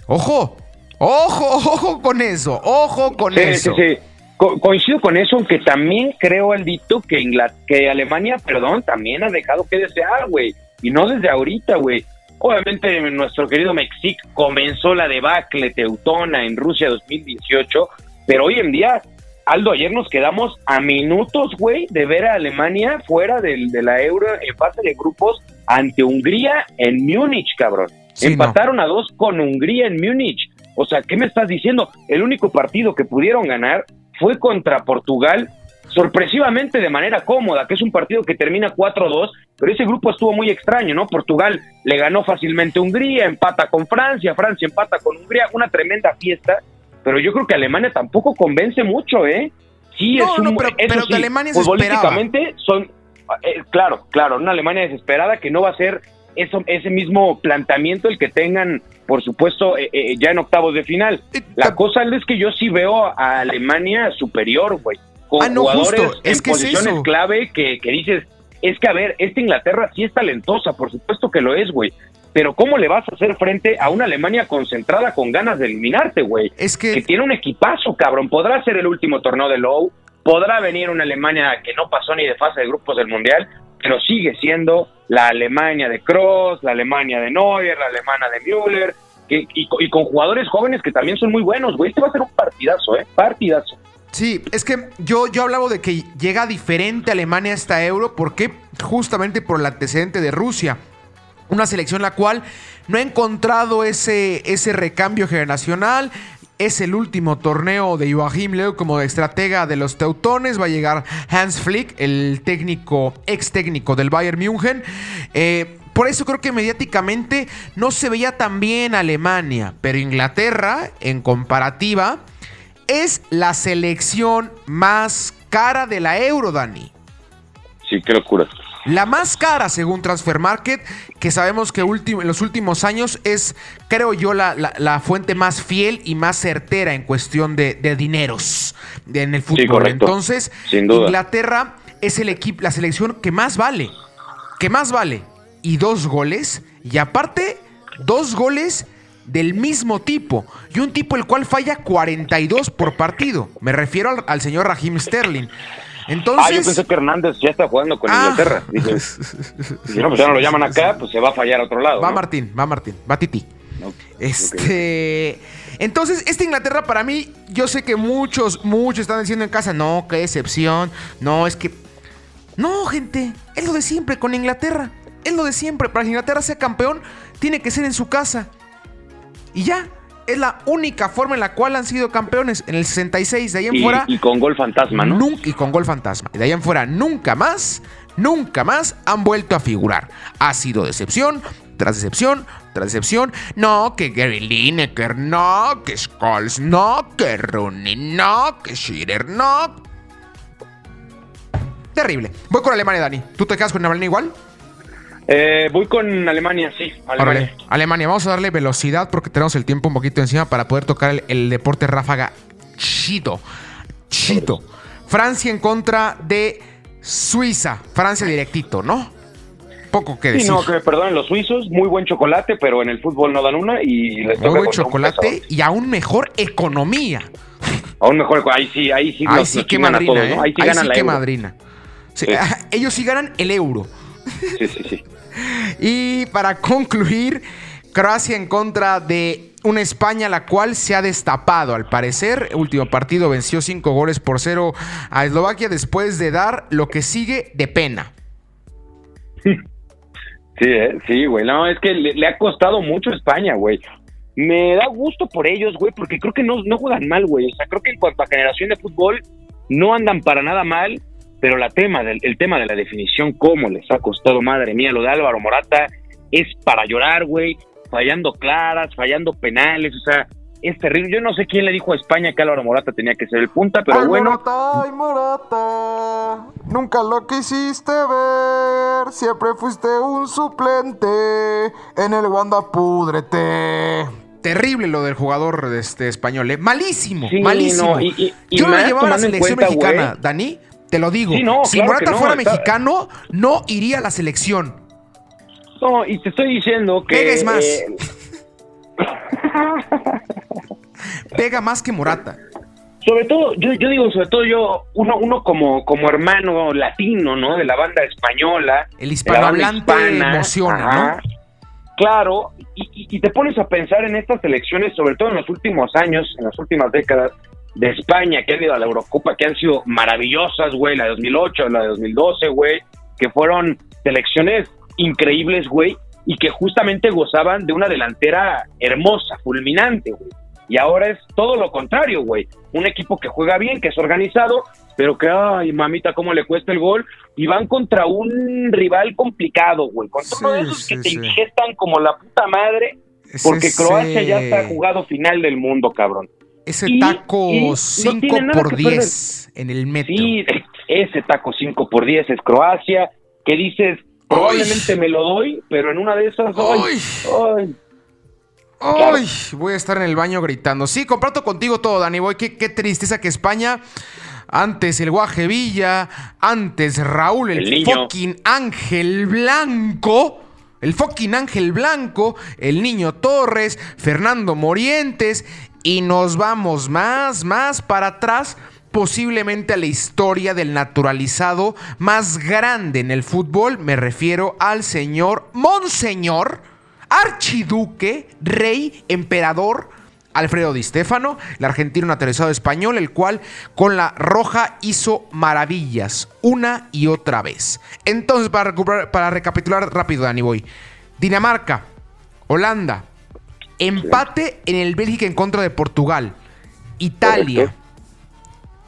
Ojo, ojo, ojo con eso, ojo con Sí, sí, eso. sí. Co- coincido con eso, aunque también creo, Aldito, que, que Alemania, perdón, también ha dejado que desear, güey. Y no desde ahorita, güey. Obviamente nuestro querido Mexic comenzó la debacle teutona en Rusia 2018, pero hoy en día, Aldo, ayer nos quedamos a minutos, güey, de ver a Alemania fuera del, de la Euro en fase de grupos ante Hungría en Múnich, cabrón. Sí, no. Empataron a dos con Hungría en Múnich. O sea, ¿qué me estás diciendo? El único partido que pudieron ganar fue contra Portugal, sorpresivamente de manera cómoda, que es un partido que termina 4-2, pero ese grupo estuvo muy extraño, ¿no? Portugal le ganó fácilmente a Hungría, empata con Francia, Francia empata con Hungría, una tremenda fiesta, pero yo creo que Alemania tampoco convence mucho, ¿eh? Sí, No, es un, no, pero- sí, Alemania futbolísticamente son, eh, claro, claro, una Alemania desesperada que no va a ser eso, ese mismo planteamiento el que tengan, por supuesto, eh, eh, ya en octavos de final. La cosa es que yo sí veo a Alemania superior, güey. Con Ah, no, jugadores justo, es en que posiciones clave que, que dices, es que a ver, esta Inglaterra sí es talentosa, por supuesto que lo es, güey. Pero ¿cómo le vas a hacer frente a una Alemania concentrada con ganas de eliminarte, güey? Es Que que tiene un equipazo, cabrón. Podrá ser el último torneo de Low, podrá venir una Alemania que no pasó ni de fase de grupos del Mundial, pero sigue siendo la Alemania de Kroos, la Alemania de Neuer, la alemana de Müller, que, y, co- y con jugadores jóvenes que también son muy buenos, güey. Este va a ser un partidazo, ¿eh? Partidazo. Sí, es que yo, yo hablaba de que llega diferente Alemania a esta euro, porque justamente por el antecedente de Rusia. Una selección la cual no ha encontrado ese, ese recambio generacional. Es el último torneo de Joachim Löw como estratega de los teutones. Va a llegar Hans Flick, el técnico, ex técnico del Bayern München. Eh, por eso creo que mediáticamente no se veía tan bien Alemania. Pero Inglaterra, en comparativa, es la selección más cara de la Euro, Dani. Sí, qué locura. La más cara según Transfer Market, que sabemos que en los últimos años es, creo yo, la, la- la fuente más fiel y más certera en cuestión de, de dineros en el fútbol. correcto. Entonces, Sin duda. Inglaterra es el equipo, la selección que más vale. Que más vale. Y dos goles. Y aparte, dos goles del mismo tipo. Y un tipo el cual falla 42 por partido. Me refiero al, al señor Raheem Sterling. Entonces. ah, yo pensé que Hernández ya está jugando con Ah. Inglaterra. Dije, si no, pues ya no lo llaman acá, pues se va a fallar a otro lado. Va ¿no? Martín, va Martín, va Titi. Este. Entonces, esta Inglaterra para mí, yo sé que muchos, muchos están diciendo en casa, no, qué excepción, no, es que. No, gente, es lo de siempre con Inglaterra. Es lo de siempre. Para que Inglaterra sea campeón, tiene que ser en su casa. Y ya, es la única forma en la cual han sido campeones en el 66. De ahí en Y, fuera. y con gol fantasma, ¿no? Nunca, y con gol fantasma. De ahí en fuera, nunca más, nunca más han vuelto a figurar. Ha sido decepción tras decepción tras decepción. No, que Gary Lineker, no, que Scholes, no, que Rooney, no, que Shearer, no. Terrible. Voy con Alemania, Dani. ¿Tú te quedas con Alemania igual? Eh, voy con Alemania, sí. Alemania. Órale. Alemania, vamos a darle velocidad porque tenemos el tiempo un poquito encima para poder tocar el, el deporte ráfaga chito. Chito. Francia en contra de Suiza. Francia directito, ¿no? Poco que Sí, decir. no, que me perdonen los suizos, muy buen chocolate, pero en el fútbol no dan una y les Muy buen chocolate y aún mejor economía. Aún mejor, ahí sí, ahí sí, Ahí nos- sí nos que madrina, todos, ¿eh? ¿no? Ahí sí Ahí ganan sí la que euro. madrina. Sí, Sí. ellos sí ganan el euro. Sí, sí, sí. Y para concluir, Croacia en contra de una España la cual se ha destapado al parecer. Último partido venció 5 goles por 0 a Eslovaquia después de dar lo que sigue de pena. Sí, eh, sí, güey. No, es que le, le ha costado mucho a España, güey. me da gusto por ellos, güey, porque creo que no, no juegan mal, güey. O sea, creo que en cuanto a generación de fútbol, no andan para nada mal, pero la tema del, el tema de la definición, cómo les ha costado, madre mía, lo de Álvaro Morata es para llorar, güey, fallando claras, fallando penales, o sea, es terrible. Yo no sé quién le dijo a España que Álvaro Morata tenía que ser el punta, pero Ay, bueno. Morata, ay, Morata, nunca lo quisiste ver, siempre fuiste un suplente, en el Wanda púdrete. Terrible lo del jugador este, español, ¿eh? malísimo, Sí, malísimo. no, y- y- y Yo lo más llevaba a la selección cuenta, mexicana. Dani, te lo digo. Sí, no, si claro Morata no, fuera está- mexicano, no iría a la selección. No, y te estoy diciendo que. Pegues más. eh, Pega más que Morata. sobre todo, yo, yo digo, sobre todo yo, uno, uno como, como hermano latino, ¿no? De la banda española. El hispanohablante hispana, emociona, ajá. Claro, y te pones a pensar en estas elecciones, sobre todo en los últimos años, en las últimas décadas, de España, que han ido a la Eurocopa, que han sido maravillosas, güey, la de 2008, la de 2012, güey, que fueron selecciones increíbles, güey, y que justamente gozaban de una delantera hermosa, fulminante, güey. Y ahora es todo lo contrario, güey. Un equipo que juega bien, que es organizado, pero que, ay, mamita, cómo le cuesta el gol. Y van contra un rival complicado, güey. De Sí, esos sí, que te sí. indigestan como la puta madre, porque Croacia ya está jugado final del mundo, cabrón. Ese Y- taco y no 5 tiene nada por que 10 en el metro. Sí, ese taco 5 por 10 es Croacia, que dices, probablemente me lo doy, pero en una de esas, ay, Ay. ay, Ay, voy a estar en el baño gritando. Sí, comparto contigo todo, Dani Boy. Qué, qué tristeza que España. Antes el Guaje Villa, antes Raúl, el, El fucking Ángel Blanco, el fucking Ángel Blanco, el niño Torres, Fernando Morientes, y nos vamos más, más para atrás, posiblemente a la historia del naturalizado más grande en el fútbol. Me refiero al señor Monseñor archiduque, rey, emperador Alfredo Di Stéfano, el argentino naturalizado español, el cual con la roja hizo maravillas una y otra vez. Entonces, para, para recapitular rápido, Dani Boy. Dinamarca, Holanda, empate en el Bélgica en contra de Portugal, Italia, Correcto.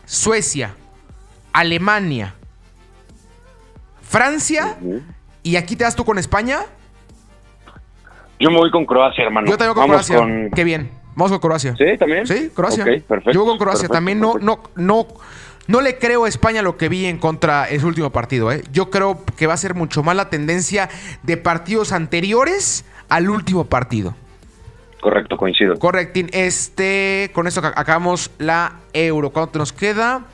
Suecia, Alemania, Francia, y aquí te das tú con España. yo me voy con Croacia, hermano. Yo también con Vamos Croacia. con- Qué bien. Vamos con Croacia. ¿Sí? ¿También? Sí, Croacia. Perfecto. Yo voy con Croacia. perfecto, también no, no, no, no le creo a España lo que vi en contra ese último partido. ¿eh? Yo creo que va a ser mucho más la tendencia de partidos anteriores al último partido. Correcto, coincido. Correctín. Este, con esto ac- acabamos la Euro. ¿Cuánto nos queda?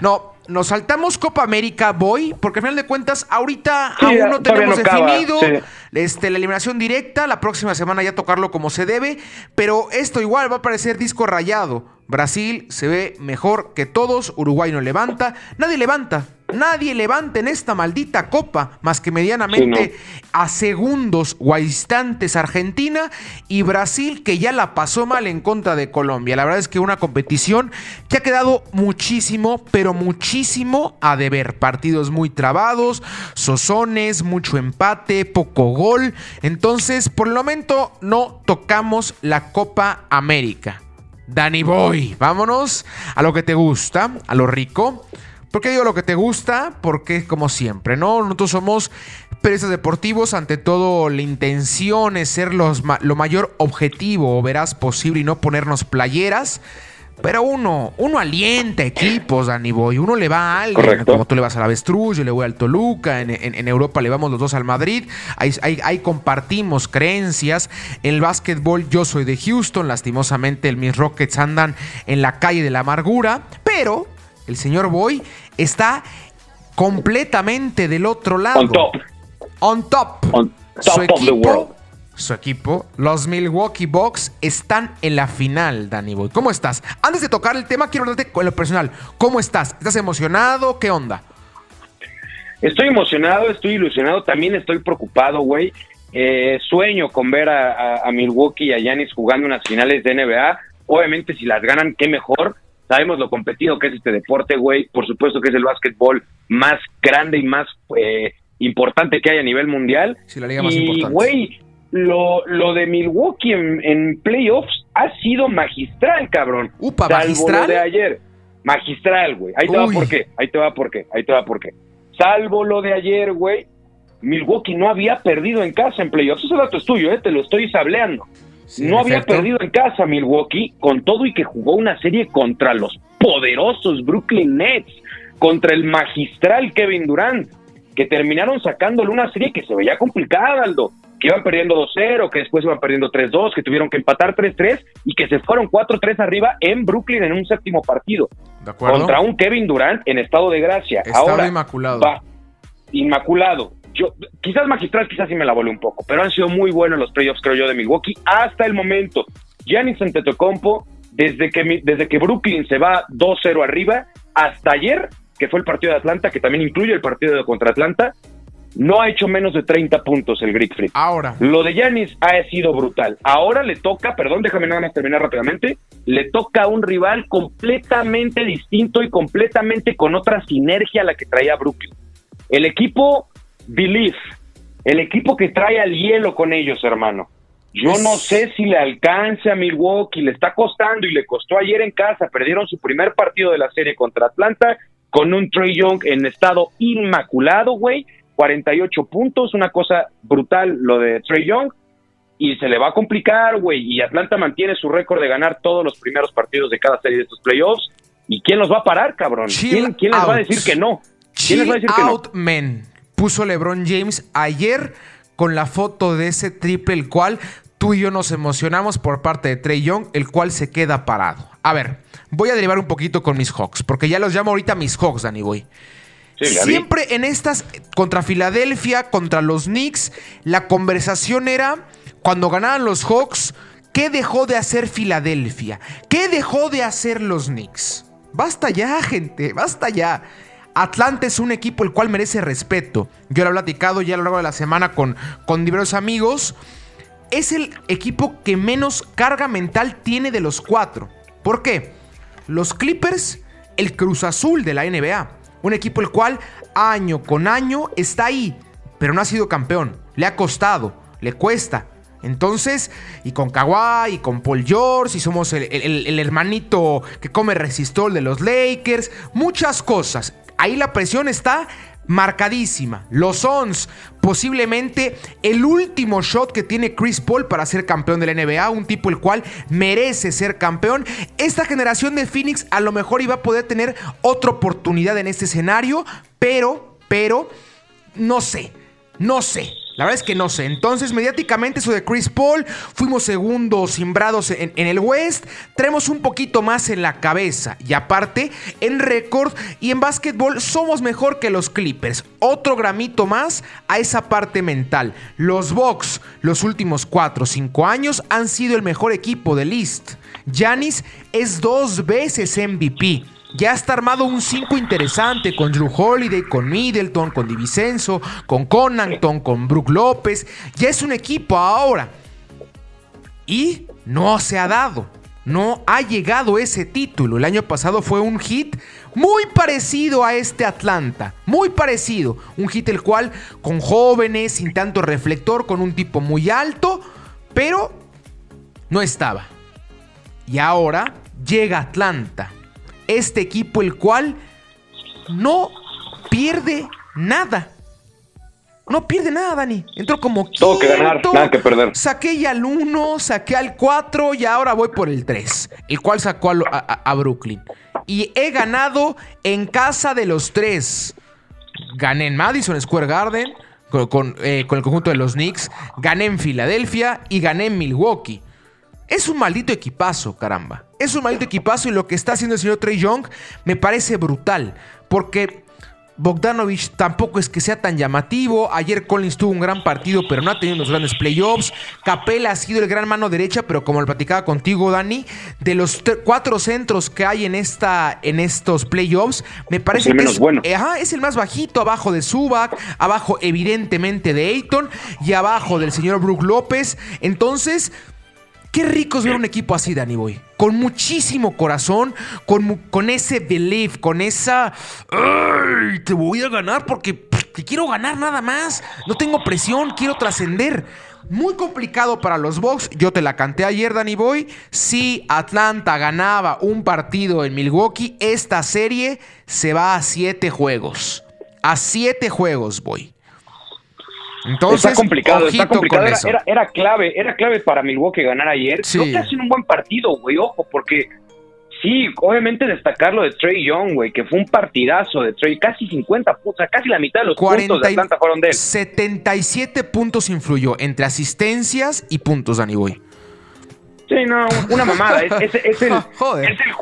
No, nos saltamos Copa América, voy, porque al final de cuentas, ahorita Sí, aún no tenemos no acaba, definido sí. este, la eliminación directa. La próxima semana ya tocarlo como se debe. Pero esto igual va a parecer disco rayado. Brasil se ve mejor que todos. Uruguay no levanta. Nadie levanta. Nadie levanta en esta maldita copa. Más que medianamente a segundos o a instantes Argentina. Y Brasil que ya la pasó mal en contra de Colombia. La verdad es que una competición que ha quedado muchísimo, pero muchísimo a deber. Partidos muy trabados, sosones, mucho empate, poco gol. Entonces, por el momento, no tocamos la Copa América. Danny Boy, vámonos a lo que te gusta, a lo rico. ¿Por qué digo lo que te gusta? Porque, como siempre, ¿no? Nosotros somos periodistas deportivos. Ante todo, la intención es ser los lo mayor objetivo o veraz posible y no ponernos playeras. Pero uno, uno alienta equipos, Danny Boy. Uno le va a alguien, Correcto. como tú le vas al Avestruz, yo le voy al Toluca, en, en- en Europa le vamos los dos al Madrid. Ahí, ahí- ahí compartimos creencias. En el básquetbol yo soy de Houston, lastimosamente mis Rockets andan en la calle de la amargura, pero el señor Boy está completamente del otro lado. On top. On top. On su top of the equipo, world. su equipo, los Milwaukee Bucks, están en la final, Danny Boy. ¿Cómo estás? Antes de tocar el tema, quiero hablarte con lo personal. ¿Cómo estás? ¿Estás emocionado? ¿Qué onda? Estoy emocionado, estoy ilusionado, también estoy preocupado, güey. Eh, sueño con ver a, a- a Milwaukee y a Giannis jugando unas finales de NBA. Obviamente, si las ganan, qué mejor. Sabemos lo competido que es este deporte, güey. Por supuesto que es el básquetbol más grande y más eh, importante que hay a nivel mundial. Sí, la liga más y, importante. güey, lo, lo de Milwaukee en, playoffs ha sido magistral, cabrón. Upa, magistral. de ayer. Magistral, güey. Ahí te va por qué. Ahí te va por qué. Ahí te va por qué. Salvo lo de ayer, güey. Milwaukee no había perdido en casa en playoffs. Ese dato es tuyo, ¿eh? te lo estoy sableando. No había perdido en casa Milwaukee, con todo y que jugó una serie contra los poderosos Brooklyn Nets, contra el magistral Kevin Durant, que terminaron sacándole una serie que se veía complicada, Aldo que iban perdiendo 2-0, que después iban perdiendo 3-2, que tuvieron que empatar 3-3 y que se fueron 4-3 arriba en Brooklyn en un séptimo partido. ¿De acuerdo? Contra un Kevin Durant en estado de gracia. Ahora, inmaculado. Va, inmaculado. Yo, quizás magistral, quizás sí me la volé un poco, pero han sido muy buenos los playoffs, creo yo, de Milwaukee hasta el momento. Giannis Antetokounmpo, desde que, desde que Brooklyn se va 2-0 arriba, hasta ayer, que fue el partido de Atlanta, que también incluye el partido contra Atlanta, no ha hecho menos de 30 puntos el Greek Freak. Ahora. Lo de Yanis ha sido brutal. Ahora le toca, perdón, déjame nada más terminar rápidamente, le toca a un rival completamente distinto y completamente con otra sinergia a la que traía Brooklyn. El equipo Belief, el equipo que trae al hielo con ellos, hermano. Yo no sé si le alcance a Milwaukee, le está costando y le costó ayer en casa, perdieron su primer partido de la serie contra Atlanta con un Trey Young en estado inmaculado, güey, 48 puntos, una cosa brutal lo de Trey Young, y se le va a complicar, güey, y Atlanta mantiene su récord de ganar todos los primeros partidos de cada serie de estos playoffs, ¿y quién los va a parar, cabrón? ¿Quién, les va a decir que no? ¿Quién les va a decir que no? men, puso LeBron James ayer con la foto de ese triple, el cual tú y yo nos emocionamos por parte de Trey Young, el cual se queda parado. A ver, voy a derivar un poquito con mis Hawks, porque ya los llamo ahorita mis Hawks, Danny Boy. Siempre en estas, contra Filadelfia, contra los Knicks, la conversación era, cuando ganaban los Hawks, ¿qué dejó de hacer Filadelfia? ¿Qué dejó de hacer los Knicks? Basta ya, gente, basta ya. Atlanta es un equipo el cual merece respeto. Yo lo he platicado ya a lo largo de la semana con, con diversos amigos. Es el equipo que menos carga mental tiene de los cuatro. ¿Por qué? Los Clippers, el Cruz Azul de la NBA. Un equipo el cual año con año está ahí, pero no ha sido campeón. Le ha costado, le cuesta. Entonces, y con Kawhi, y con Paul George, y somos el, hermanito que come resistol de los Lakers, muchas cosas. Ahí la presión está marcadísima. Los Ons, posiblemente el último shot que tiene Chris Paul para ser campeón de la NBA, un tipo el cual merece ser campeón. Esta generación de Phoenix a lo mejor iba a poder tener otra oportunidad en este escenario, pero, pero, no sé, no sé. La verdad es que no sé. Entonces, mediáticamente, eso de Chris Paul, fuimos segundos simbrados en, el West. Traemos un poquito más en la cabeza. Y aparte, en récord y en básquetbol, somos mejor que los Clippers. Otro gramito más a esa parte mental. Los Bucks, los últimos 4 o 5 años, han sido el mejor equipo del East. Giannis es dos veces MVP. Ya está armado un 5 interesante con Drew Holiday, con Middleton, con Divisenso, con Conanton, con Brook López. Ya es un equipo ahora. Y no se ha dado. No ha llegado ese título. El año pasado fue un hit muy parecido a este Atlanta. Muy parecido. Un hit el cual con jóvenes, sin tanto reflector, con un tipo muy alto. Pero no estaba. Y ahora llega Atlanta este equipo el cual no pierde nada. No pierde nada, Dani. Entró como quinto. Todo que ganar, nada que perder. Saqué ya al 1, saqué al 4 y ahora voy por el 3, el cual sacó a, Brooklyn. Y he ganado en casa de los tres. Gané en Madison Square Garden con, eh, con el conjunto de los Knicks. Gané en Filadelfia y gané en Milwaukee. Es un maldito equipazo, caramba. Es un maldito equipazo y lo que está haciendo el señor Trey Young me parece brutal. Porque Bogdanovich tampoco es que sea tan llamativo. Ayer Collins tuvo un gran partido, pero no ha tenido los grandes playoffs. Capela ha sido el gran mano derecha, pero como lo platicaba contigo, Dani, de los cuatro centros que hay en, esta, en estos playoffs, me parece que es, bueno. es el más bajito, abajo de Zubac, abajo evidentemente de Ayton y abajo del señor Brook López. Entonces, Qué rico es ver un equipo así, Danny Boy. Con muchísimo corazón, con, con ese belief, con esa. ¡Ay! Te voy a ganar porque que quiero ganar nada más. No tengo presión, quiero trascender. Muy complicado para los Bucks. Yo te la canté ayer, Danny Boy. Si Atlanta ganaba un partido en Milwaukee, esta serie se va a siete juegos. A siete juegos, voy. Entonces, está complicado, está complicado. Era, clave, era clave para Milwaukee ganar ayer. Sí. Creo que ha sido un buen partido, güey. Ojo, porque Sí, obviamente destacar lo de Trey Young, güey, que fue un partidazo de Trey, casi 50 puntos, casi la mitad de los puntos de Atlanta fueron de él. 77 puntos influyó entre asistencias y puntos, Danny Boy. Sí, no, una mamada.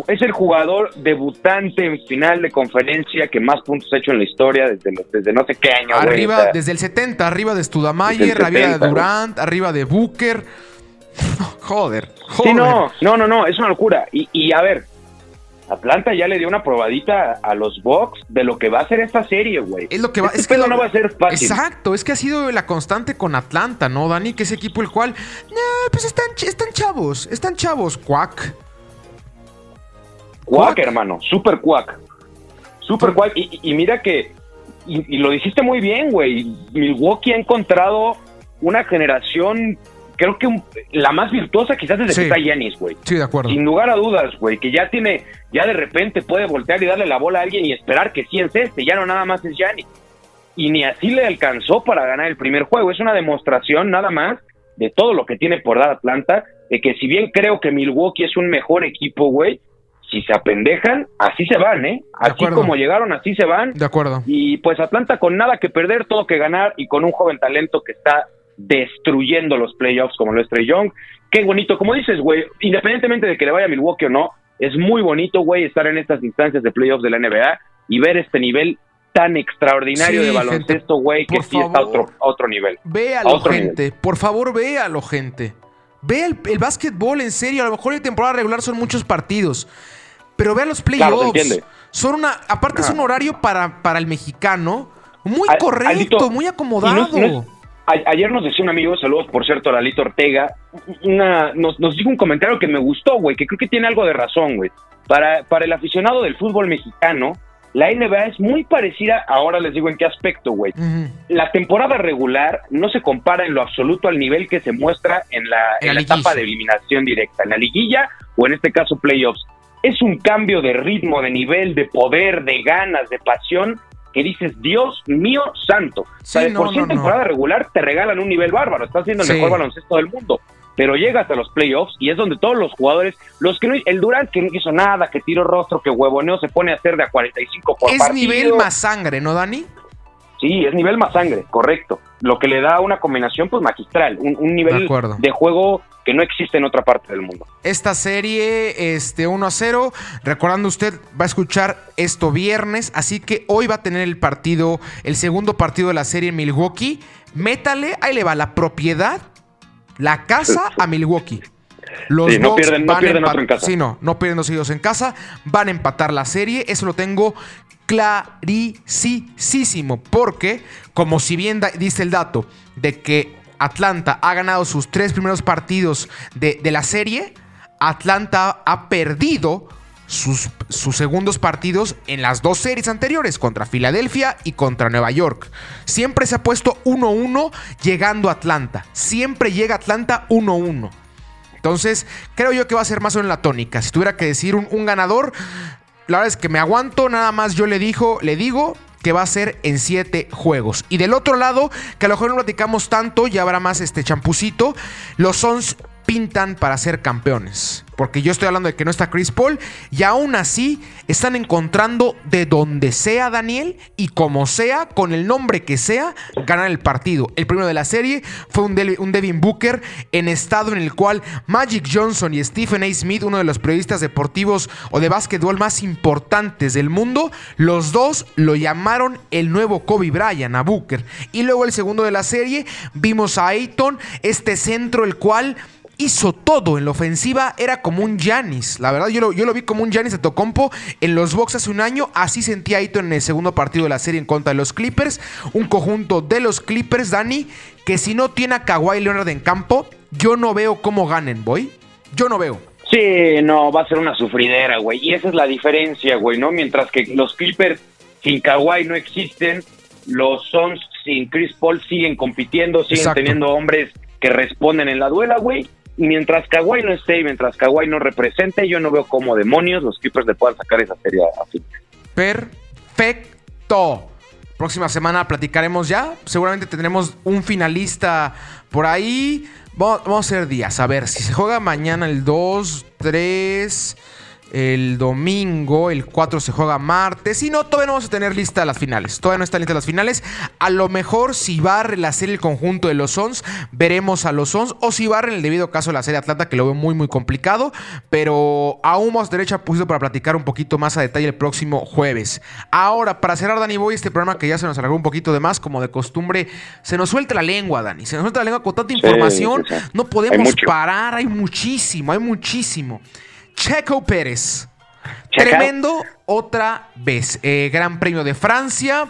Es, el, jugador debutante en final de conferencia que más puntos ha hecho en la historia desde, desde no sé qué año. Arriba, desde el 70, arriba de Studamayer, arriba de Durant, arriba de Booker. joder, joder. Sí, no, no, no, no, es una locura. Y, y a ver, Atlanta ya le dio una probadita a los Bucks de lo que va a ser esta serie, güey. Es lo que va, este es que no va a ser fácil. Exacto, es que ha sido la constante con Atlanta, ¿no, Dani? Que ese equipo el cual, pues están, están chavos, están chavos, cuac. Cuac, hermano, super cuac. Super cuac. Y, mira que, y, y lo dijiste muy bien, güey. Milwaukee ha encontrado una generación creo que la más virtuosa quizás es de que está Yanis, güey. Sí, de acuerdo. Sin lugar a dudas, güey, que ya tiene, ya de repente puede voltear y darle la bola a alguien y esperar que sí es este, ya no nada más es Yanis. Y ni así le alcanzó para ganar el primer juego. Es una demostración nada más de todo lo que tiene por dar Atlanta, de que si bien creo que Milwaukee es un mejor equipo, güey, si se apendejan, así se van, ¿eh? Así como llegaron, así se van. De acuerdo. Y pues Atlanta con nada que perder, todo que ganar y con un joven talento que está destruyendo los playoffs como lo es Trey Young. Qué bonito, como dices, güey, independientemente de que le vaya a Milwaukee o no, es muy bonito, güey, estar en estas instancias de playoffs de la NBA y ver este nivel tan extraordinario de baloncesto, güey, que sí está a otro, otro nivel. Véalo, gente. Por favor, véalo, gente. Ve el, el básquetbol en serio. A lo mejor en temporada regular son muchos partidos. Pero vea los playoffs. son una. Aparte, es un horario para, para el mexicano. Muy correcto, muy acomodado ayer nos decía un amigo, saludos por cierto, Lalito Ortega, una, nos, nos dijo un comentario que me gustó, güey, que creo que tiene algo de razón, güey. Para, para el aficionado del fútbol mexicano, la NBA es muy parecida, ahora les digo en qué aspecto, güey. La temporada regular no se compara en lo absoluto al nivel que se muestra en la, en la etapa de eliminación directa, en la liguilla o en este caso playoffs. Es un cambio de ritmo, de nivel, de poder, de ganas, de pasión que dices, Dios mío santo. por si en temporada regular te regalan un nivel bárbaro, estás haciendo el mejor baloncesto del mundo. Pero llegas a los playoffs y es donde todos los jugadores, los que no, el Durant que no hizo nada, que tiró rostro, que huevoneo, se pone a hacer de a 45 por es nivel más sangre, ¿no, Dani? Sí, es nivel más sangre, correcto. Lo que le da una combinación pues magistral, un, nivel de, juego que no existe en otra parte del mundo. Esta serie, este 1 a 0, recordando usted, va a escuchar esto viernes, así que hoy va a tener el partido, el segundo partido de la serie en Milwaukee. Métale, ahí le va la propiedad, la casa a Milwaukee. Los no pierden, no pierden otro en casa. Sí, no, no pierden dos seguidos en casa. Van a empatar la serie. Eso lo tengo clarísimo. Porque, como si bien dice el dato de que Atlanta ha ganado sus tres primeros partidos de, la serie, Atlanta ha perdido sus, sus, segundos partidos en las dos series anteriores, contra Filadelfia y contra Nueva York. Siempre se ha puesto 1-1 llegando a Atlanta. Siempre llega Atlanta 1-1. Entonces, creo yo que va a ser más o menos la tónica. Si tuviera que decir un ganador, la verdad es que me aguanto, nada más yo le, dijo, le digo que va a ser en siete juegos. Y del otro lado, que a lo mejor no platicamos tanto, ya habrá más este champucito, los Sons pintan para ser campeones. Porque yo estoy hablando de que no está Chris Paul y aún así están encontrando de donde sea Daniel y como sea, con el nombre que sea, ganar el partido. El primero de la serie fue un, Devin Booker en estado en el cual Magic Johnson y Stephen A. Smith, uno de los periodistas deportivos o de básquetbol más importantes del mundo, los dos lo llamaron el nuevo Kobe Bryant a Booker. Y luego el segundo de la serie vimos a Ayton, este centro el cual hizo todo en la ofensiva, era como un Janis. La verdad, yo lo, yo lo vi como un Janis de Tocompo en los box hace un año. Así sentía Ayton en el segundo partido de la serie en contra de los Clippers. Un conjunto de los Clippers, Dani, que si no tiene a Kawhi Leonard en campo, yo no veo cómo ganen, voy. Yo no veo. Sí, no, va a ser una sufridera, güey. Y esa es la diferencia, güey, ¿no? Mientras que los Clippers sin Kawhi no existen, los Suns sin Chris Paul siguen compitiendo, siguen teniendo hombres que responden en la duela, güey. Mientras Kawhi no esté y mientras Kawhi no represente, yo no veo cómo demonios los Clippers le puedan sacar esa serie a fin. Perfecto. Próxima semana platicaremos ya. Seguramente tendremos un finalista por ahí. Vamos, vamos a hacer días. A ver, si se juega mañana el 2, 3 el domingo, el 4 se juega martes. Y no, todavía no vamos a tener lista las finales. Todavía no están listas las finales. A lo mejor si va a relacer el conjunto de los Sons, veremos a los Sons. O si barren el debido caso la serie Atlanta, que lo veo muy, muy complicado. Pero aún más derecha puesto para platicar un poquito más a detalle el próximo jueves. Ahora, para cerrar, Dani Boy, este programa que ya se nos alargó un poquito de más, como de costumbre, se nos suelta la lengua, Dani. Se nos suelta la lengua con tanta información. No podemos parar. Hay muchísimo, hay muchísimo. Checo Pérez. Tremendo otra vez. Eh, Gran Premio de Francia.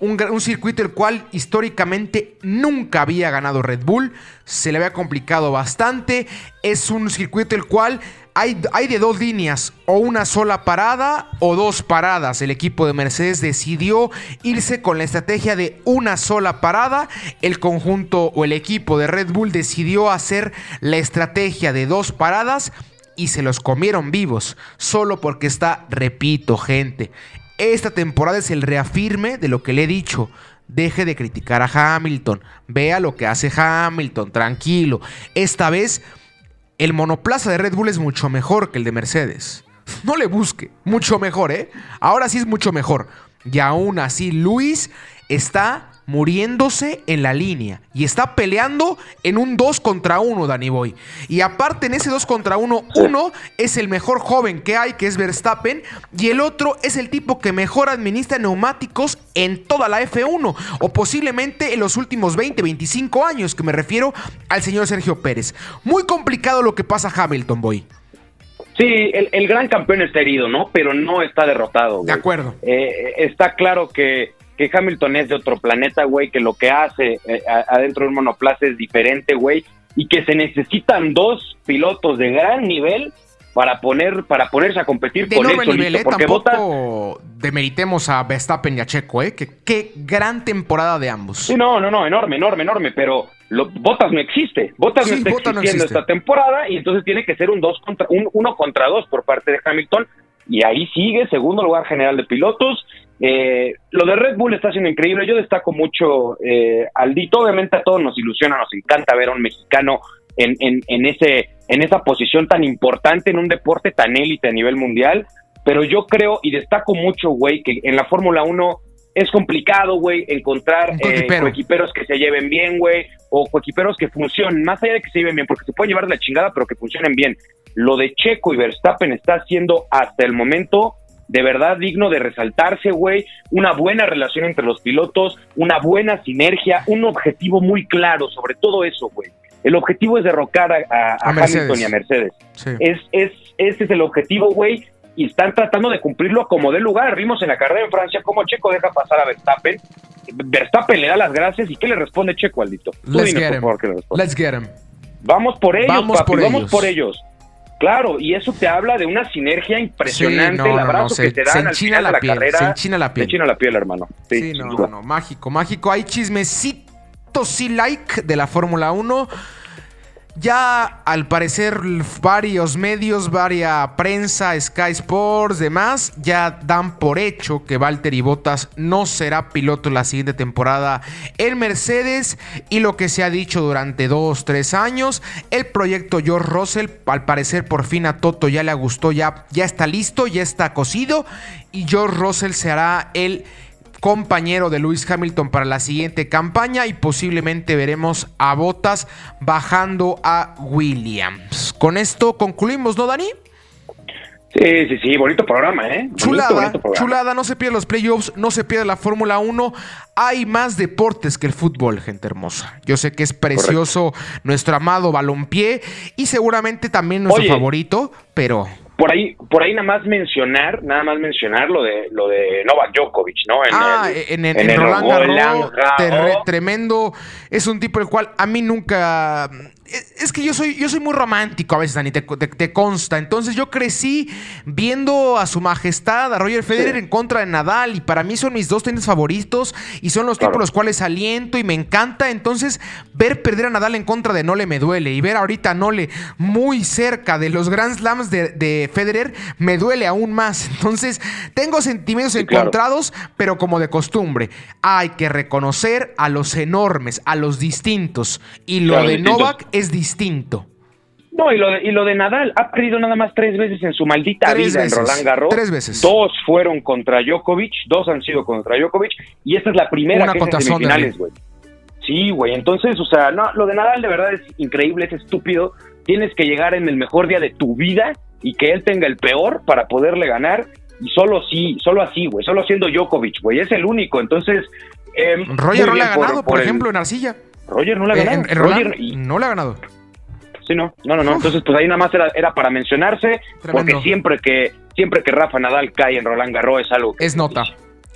Un, circuito el cual históricamente nunca había ganado Red Bull. Se le había complicado bastante. Es un circuito el cual hay, hay, de dos líneas, o una sola parada o dos paradas. El equipo de Mercedes decidió irse con la estrategia de una sola parada. El conjunto o el equipo de Red Bull decidió hacer la estrategia de dos paradas y se los comieron vivos, solo porque está, repito, gente, esta temporada es el reafirme de lo que le he dicho. Deje de criticar a Hamilton, vea lo que hace Hamilton, tranquilo. Esta vez el monoplaza de Red Bull es mucho mejor que el de Mercedes. No le busque, mucho mejor, ¿eh? Ahora sí es mucho mejor. Y aún así, Luis está muriéndose en la línea y está peleando en un 2 contra 1, Danny Boy. Y aparte en ese 2 contra 1, uno es el mejor joven que hay, que es Verstappen, y el otro es el tipo que mejor administra neumáticos en toda la F1, o posiblemente en los últimos 20, 25 años, que me refiero al señor Sergio Pérez. Muy complicado lo que pasa Hamilton, Boy. Sí, el, gran campeón está herido, ¿no? Pero no está derrotado. De acuerdo. Eh, está claro que que Hamilton es de otro planeta, güey, que lo que hace eh, adentro de un monoplaza es diferente, güey, y que se necesitan dos pilotos de gran nivel para poner para ponerse a competir con él nivel, eh, porque Tampoco demeritemos a Verstappen y a Checo, eh, que qué gran temporada de ambos. Sí, no, no, no, enorme, enorme, enorme, pero lo, Botas no existe. Botas no está existiendo esta temporada y entonces tiene que ser un dos contra un uno contra dos por parte de Hamilton y ahí sigue segundo lugar general de pilotos eh, lo de Red Bull está siendo increíble. Yo destaco mucho eh, al Dito. Obviamente a todos nos ilusiona, nos encanta ver a un mexicano en, en, ese, en esa posición tan importante en un deporte tan élite a nivel mundial. Pero yo creo y destaco mucho, güey, que en la Fórmula 1 es complicado, güey, encontrar eh, coequiperos que se lleven bien, güey, o coequiperos que funcionen, más allá de que se lleven bien, porque se pueden llevar de la chingada, pero que funcionen bien. Lo de Checo y Verstappen está haciendo hasta el momento de verdad digno de resaltarse, güey. Una buena relación entre los pilotos, una buena sinergia, un objetivo muy claro sobre todo eso, güey. El objetivo es derrocar a, Hamilton y a Mercedes. Es, es, ese es el objetivo, güey. Y están tratando de cumplirlo como de lugar. Vimos en la carrera en Francia cómo Checo deja pasar a Verstappen. Verstappen le da las gracias. ¿Y qué le responde Checo, Aldito? Let's, get him. Let's get him. Vamos por ellos, vamos por vamos por ellos. Claro, y eso te habla de una sinergia impresionante, el abrazo que te dan al final de la piel, carrera. Se enchina la piel. Se enchina la piel, hermano. Sí, no, no, no, mágico, mágico. Hay chismecitos sí like de la Fórmula 1. Ya al parecer varios medios, varias prensa, Sky Sports, demás, ya dan por hecho que Valtteri Bottas no será piloto la siguiente temporada en Mercedes. Y lo que se ha dicho durante dos, tres años, el proyecto George Russell, al parecer por fin a Toto ya le gustó, ya, ya está listo, ya está cocido. Y George Russell será el compañero de Lewis Hamilton para la siguiente campaña y posiblemente veremos a Botas bajando a Williams. Con esto concluimos, ¿no, Dani? Sí, sí, sí, bonito programa, ¿eh? chulada, chulada, no se pierde los playoffs, no se pierde la Fórmula 1. Hay más deportes que el fútbol, gente hermosa. Yo sé que es precioso nuestro amado balompié y seguramente también nuestro favorito, pero por ahí, por ahí nada más mencionar, nada más mencionar lo de lo de Novak Djokovic, ¿no? En ah, el, en, en, Roland Garros, tremendo. Es un tipo el cual a mí nunca es que yo soy, yo soy muy romántico a veces, Dani, te, te, consta. Entonces yo crecí viendo a su majestad, a Roger Federer en contra de Nadal y para mí son mis dos tenis favoritos y son los tipos los cuales aliento y me encanta. Entonces ver perder a Nadal en contra de Nole me duele y ver ahorita a Nole muy cerca de los Grand Slams de, Federer me duele aún más. Entonces tengo sentimientos encontrados, pero como de costumbre. Hay que reconocer a los enormes, a los distintos. Y lo de Novak es distinto. No, y lo, de, y lo de Nadal, ha perdido nada más tres veces en su maldita vida en Roland Garros. Tres veces. Dos fueron contra Djokovic, dos han sido contra Djokovic, y esta es la primera que es en semifinales, güey. Sí, güey, entonces, o sea, no, lo de Nadal de verdad es increíble, es estúpido. Tienes que llegar en el mejor día de tu vida y que él tenga el peor para poderle ganar. Y solo sí, solo así, güey, solo siendo Djokovic, güey, es el único. Entonces, eh, Roger no le ha ganado, por, ejemplo, en Arcilla. Roger no le ha ganado. Roger no le ha ganado. Sí, no, no, no, no. Entonces, pues ahí nada más era, era para mencionarse, porque siempre que siempre que Rafa Nadal cae en Roland Garros es algo es nota.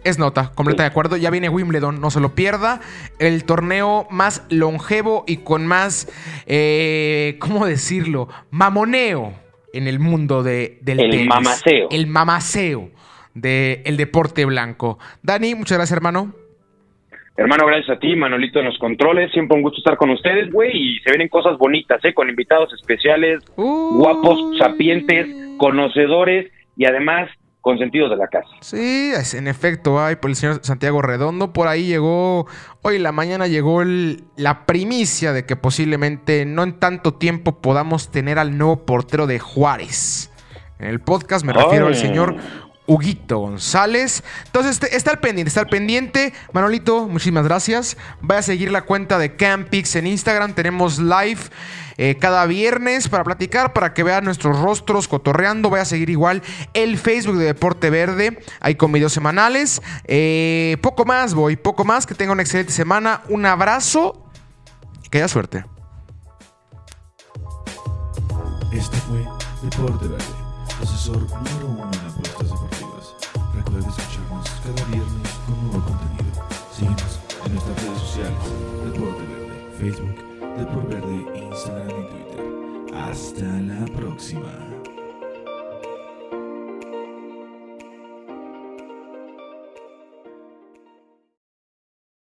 Es nota, completa de acuerdo. Ya viene Wimbledon, no se lo pierda. El torneo más longevo y con más, eh, ¿cómo decirlo? Mamoneo en el mundo de, del El mamaceo. El mamaceo del deporte blanco. Dani, muchas gracias, hermano. Hermano, gracias a ti, Manolito en los controles. Siempre un gusto estar con ustedes, güey. Y se vienen cosas bonitas, ¿eh? Con invitados especiales, guapos, sapientes, conocedores y además consentidos de la casa. Sí, en efecto, hay por el señor Santiago Redondo. Por ahí llegó, hoy en la mañana llegó la primicia de que posiblemente no en tanto tiempo podamos tener al nuevo portero de Juárez. En el podcast me refiero al señor Huguito González. Entonces, este, está pendiente, está pendiente. Manolito, muchísimas gracias. Vaya a seguir la cuenta de Campix en Instagram. Tenemos live eh, cada viernes para platicar, para que vean nuestros rostros cotorreando. Vaya a seguir igual el Facebook de Deporte Verde. Ahí con videos semanales. Eh, poco más, voy, poco más. Que tenga una excelente semana. Un abrazo y que haya suerte. Este fue Deporte Verde, asesor número uno Recuerda escucharnos cada viernes con nuevo contenido. Síguenos en nuestras redes sociales, Deporte Verde, Facebook, Deporte Verde, Instagram y Twitter. Hasta la próxima.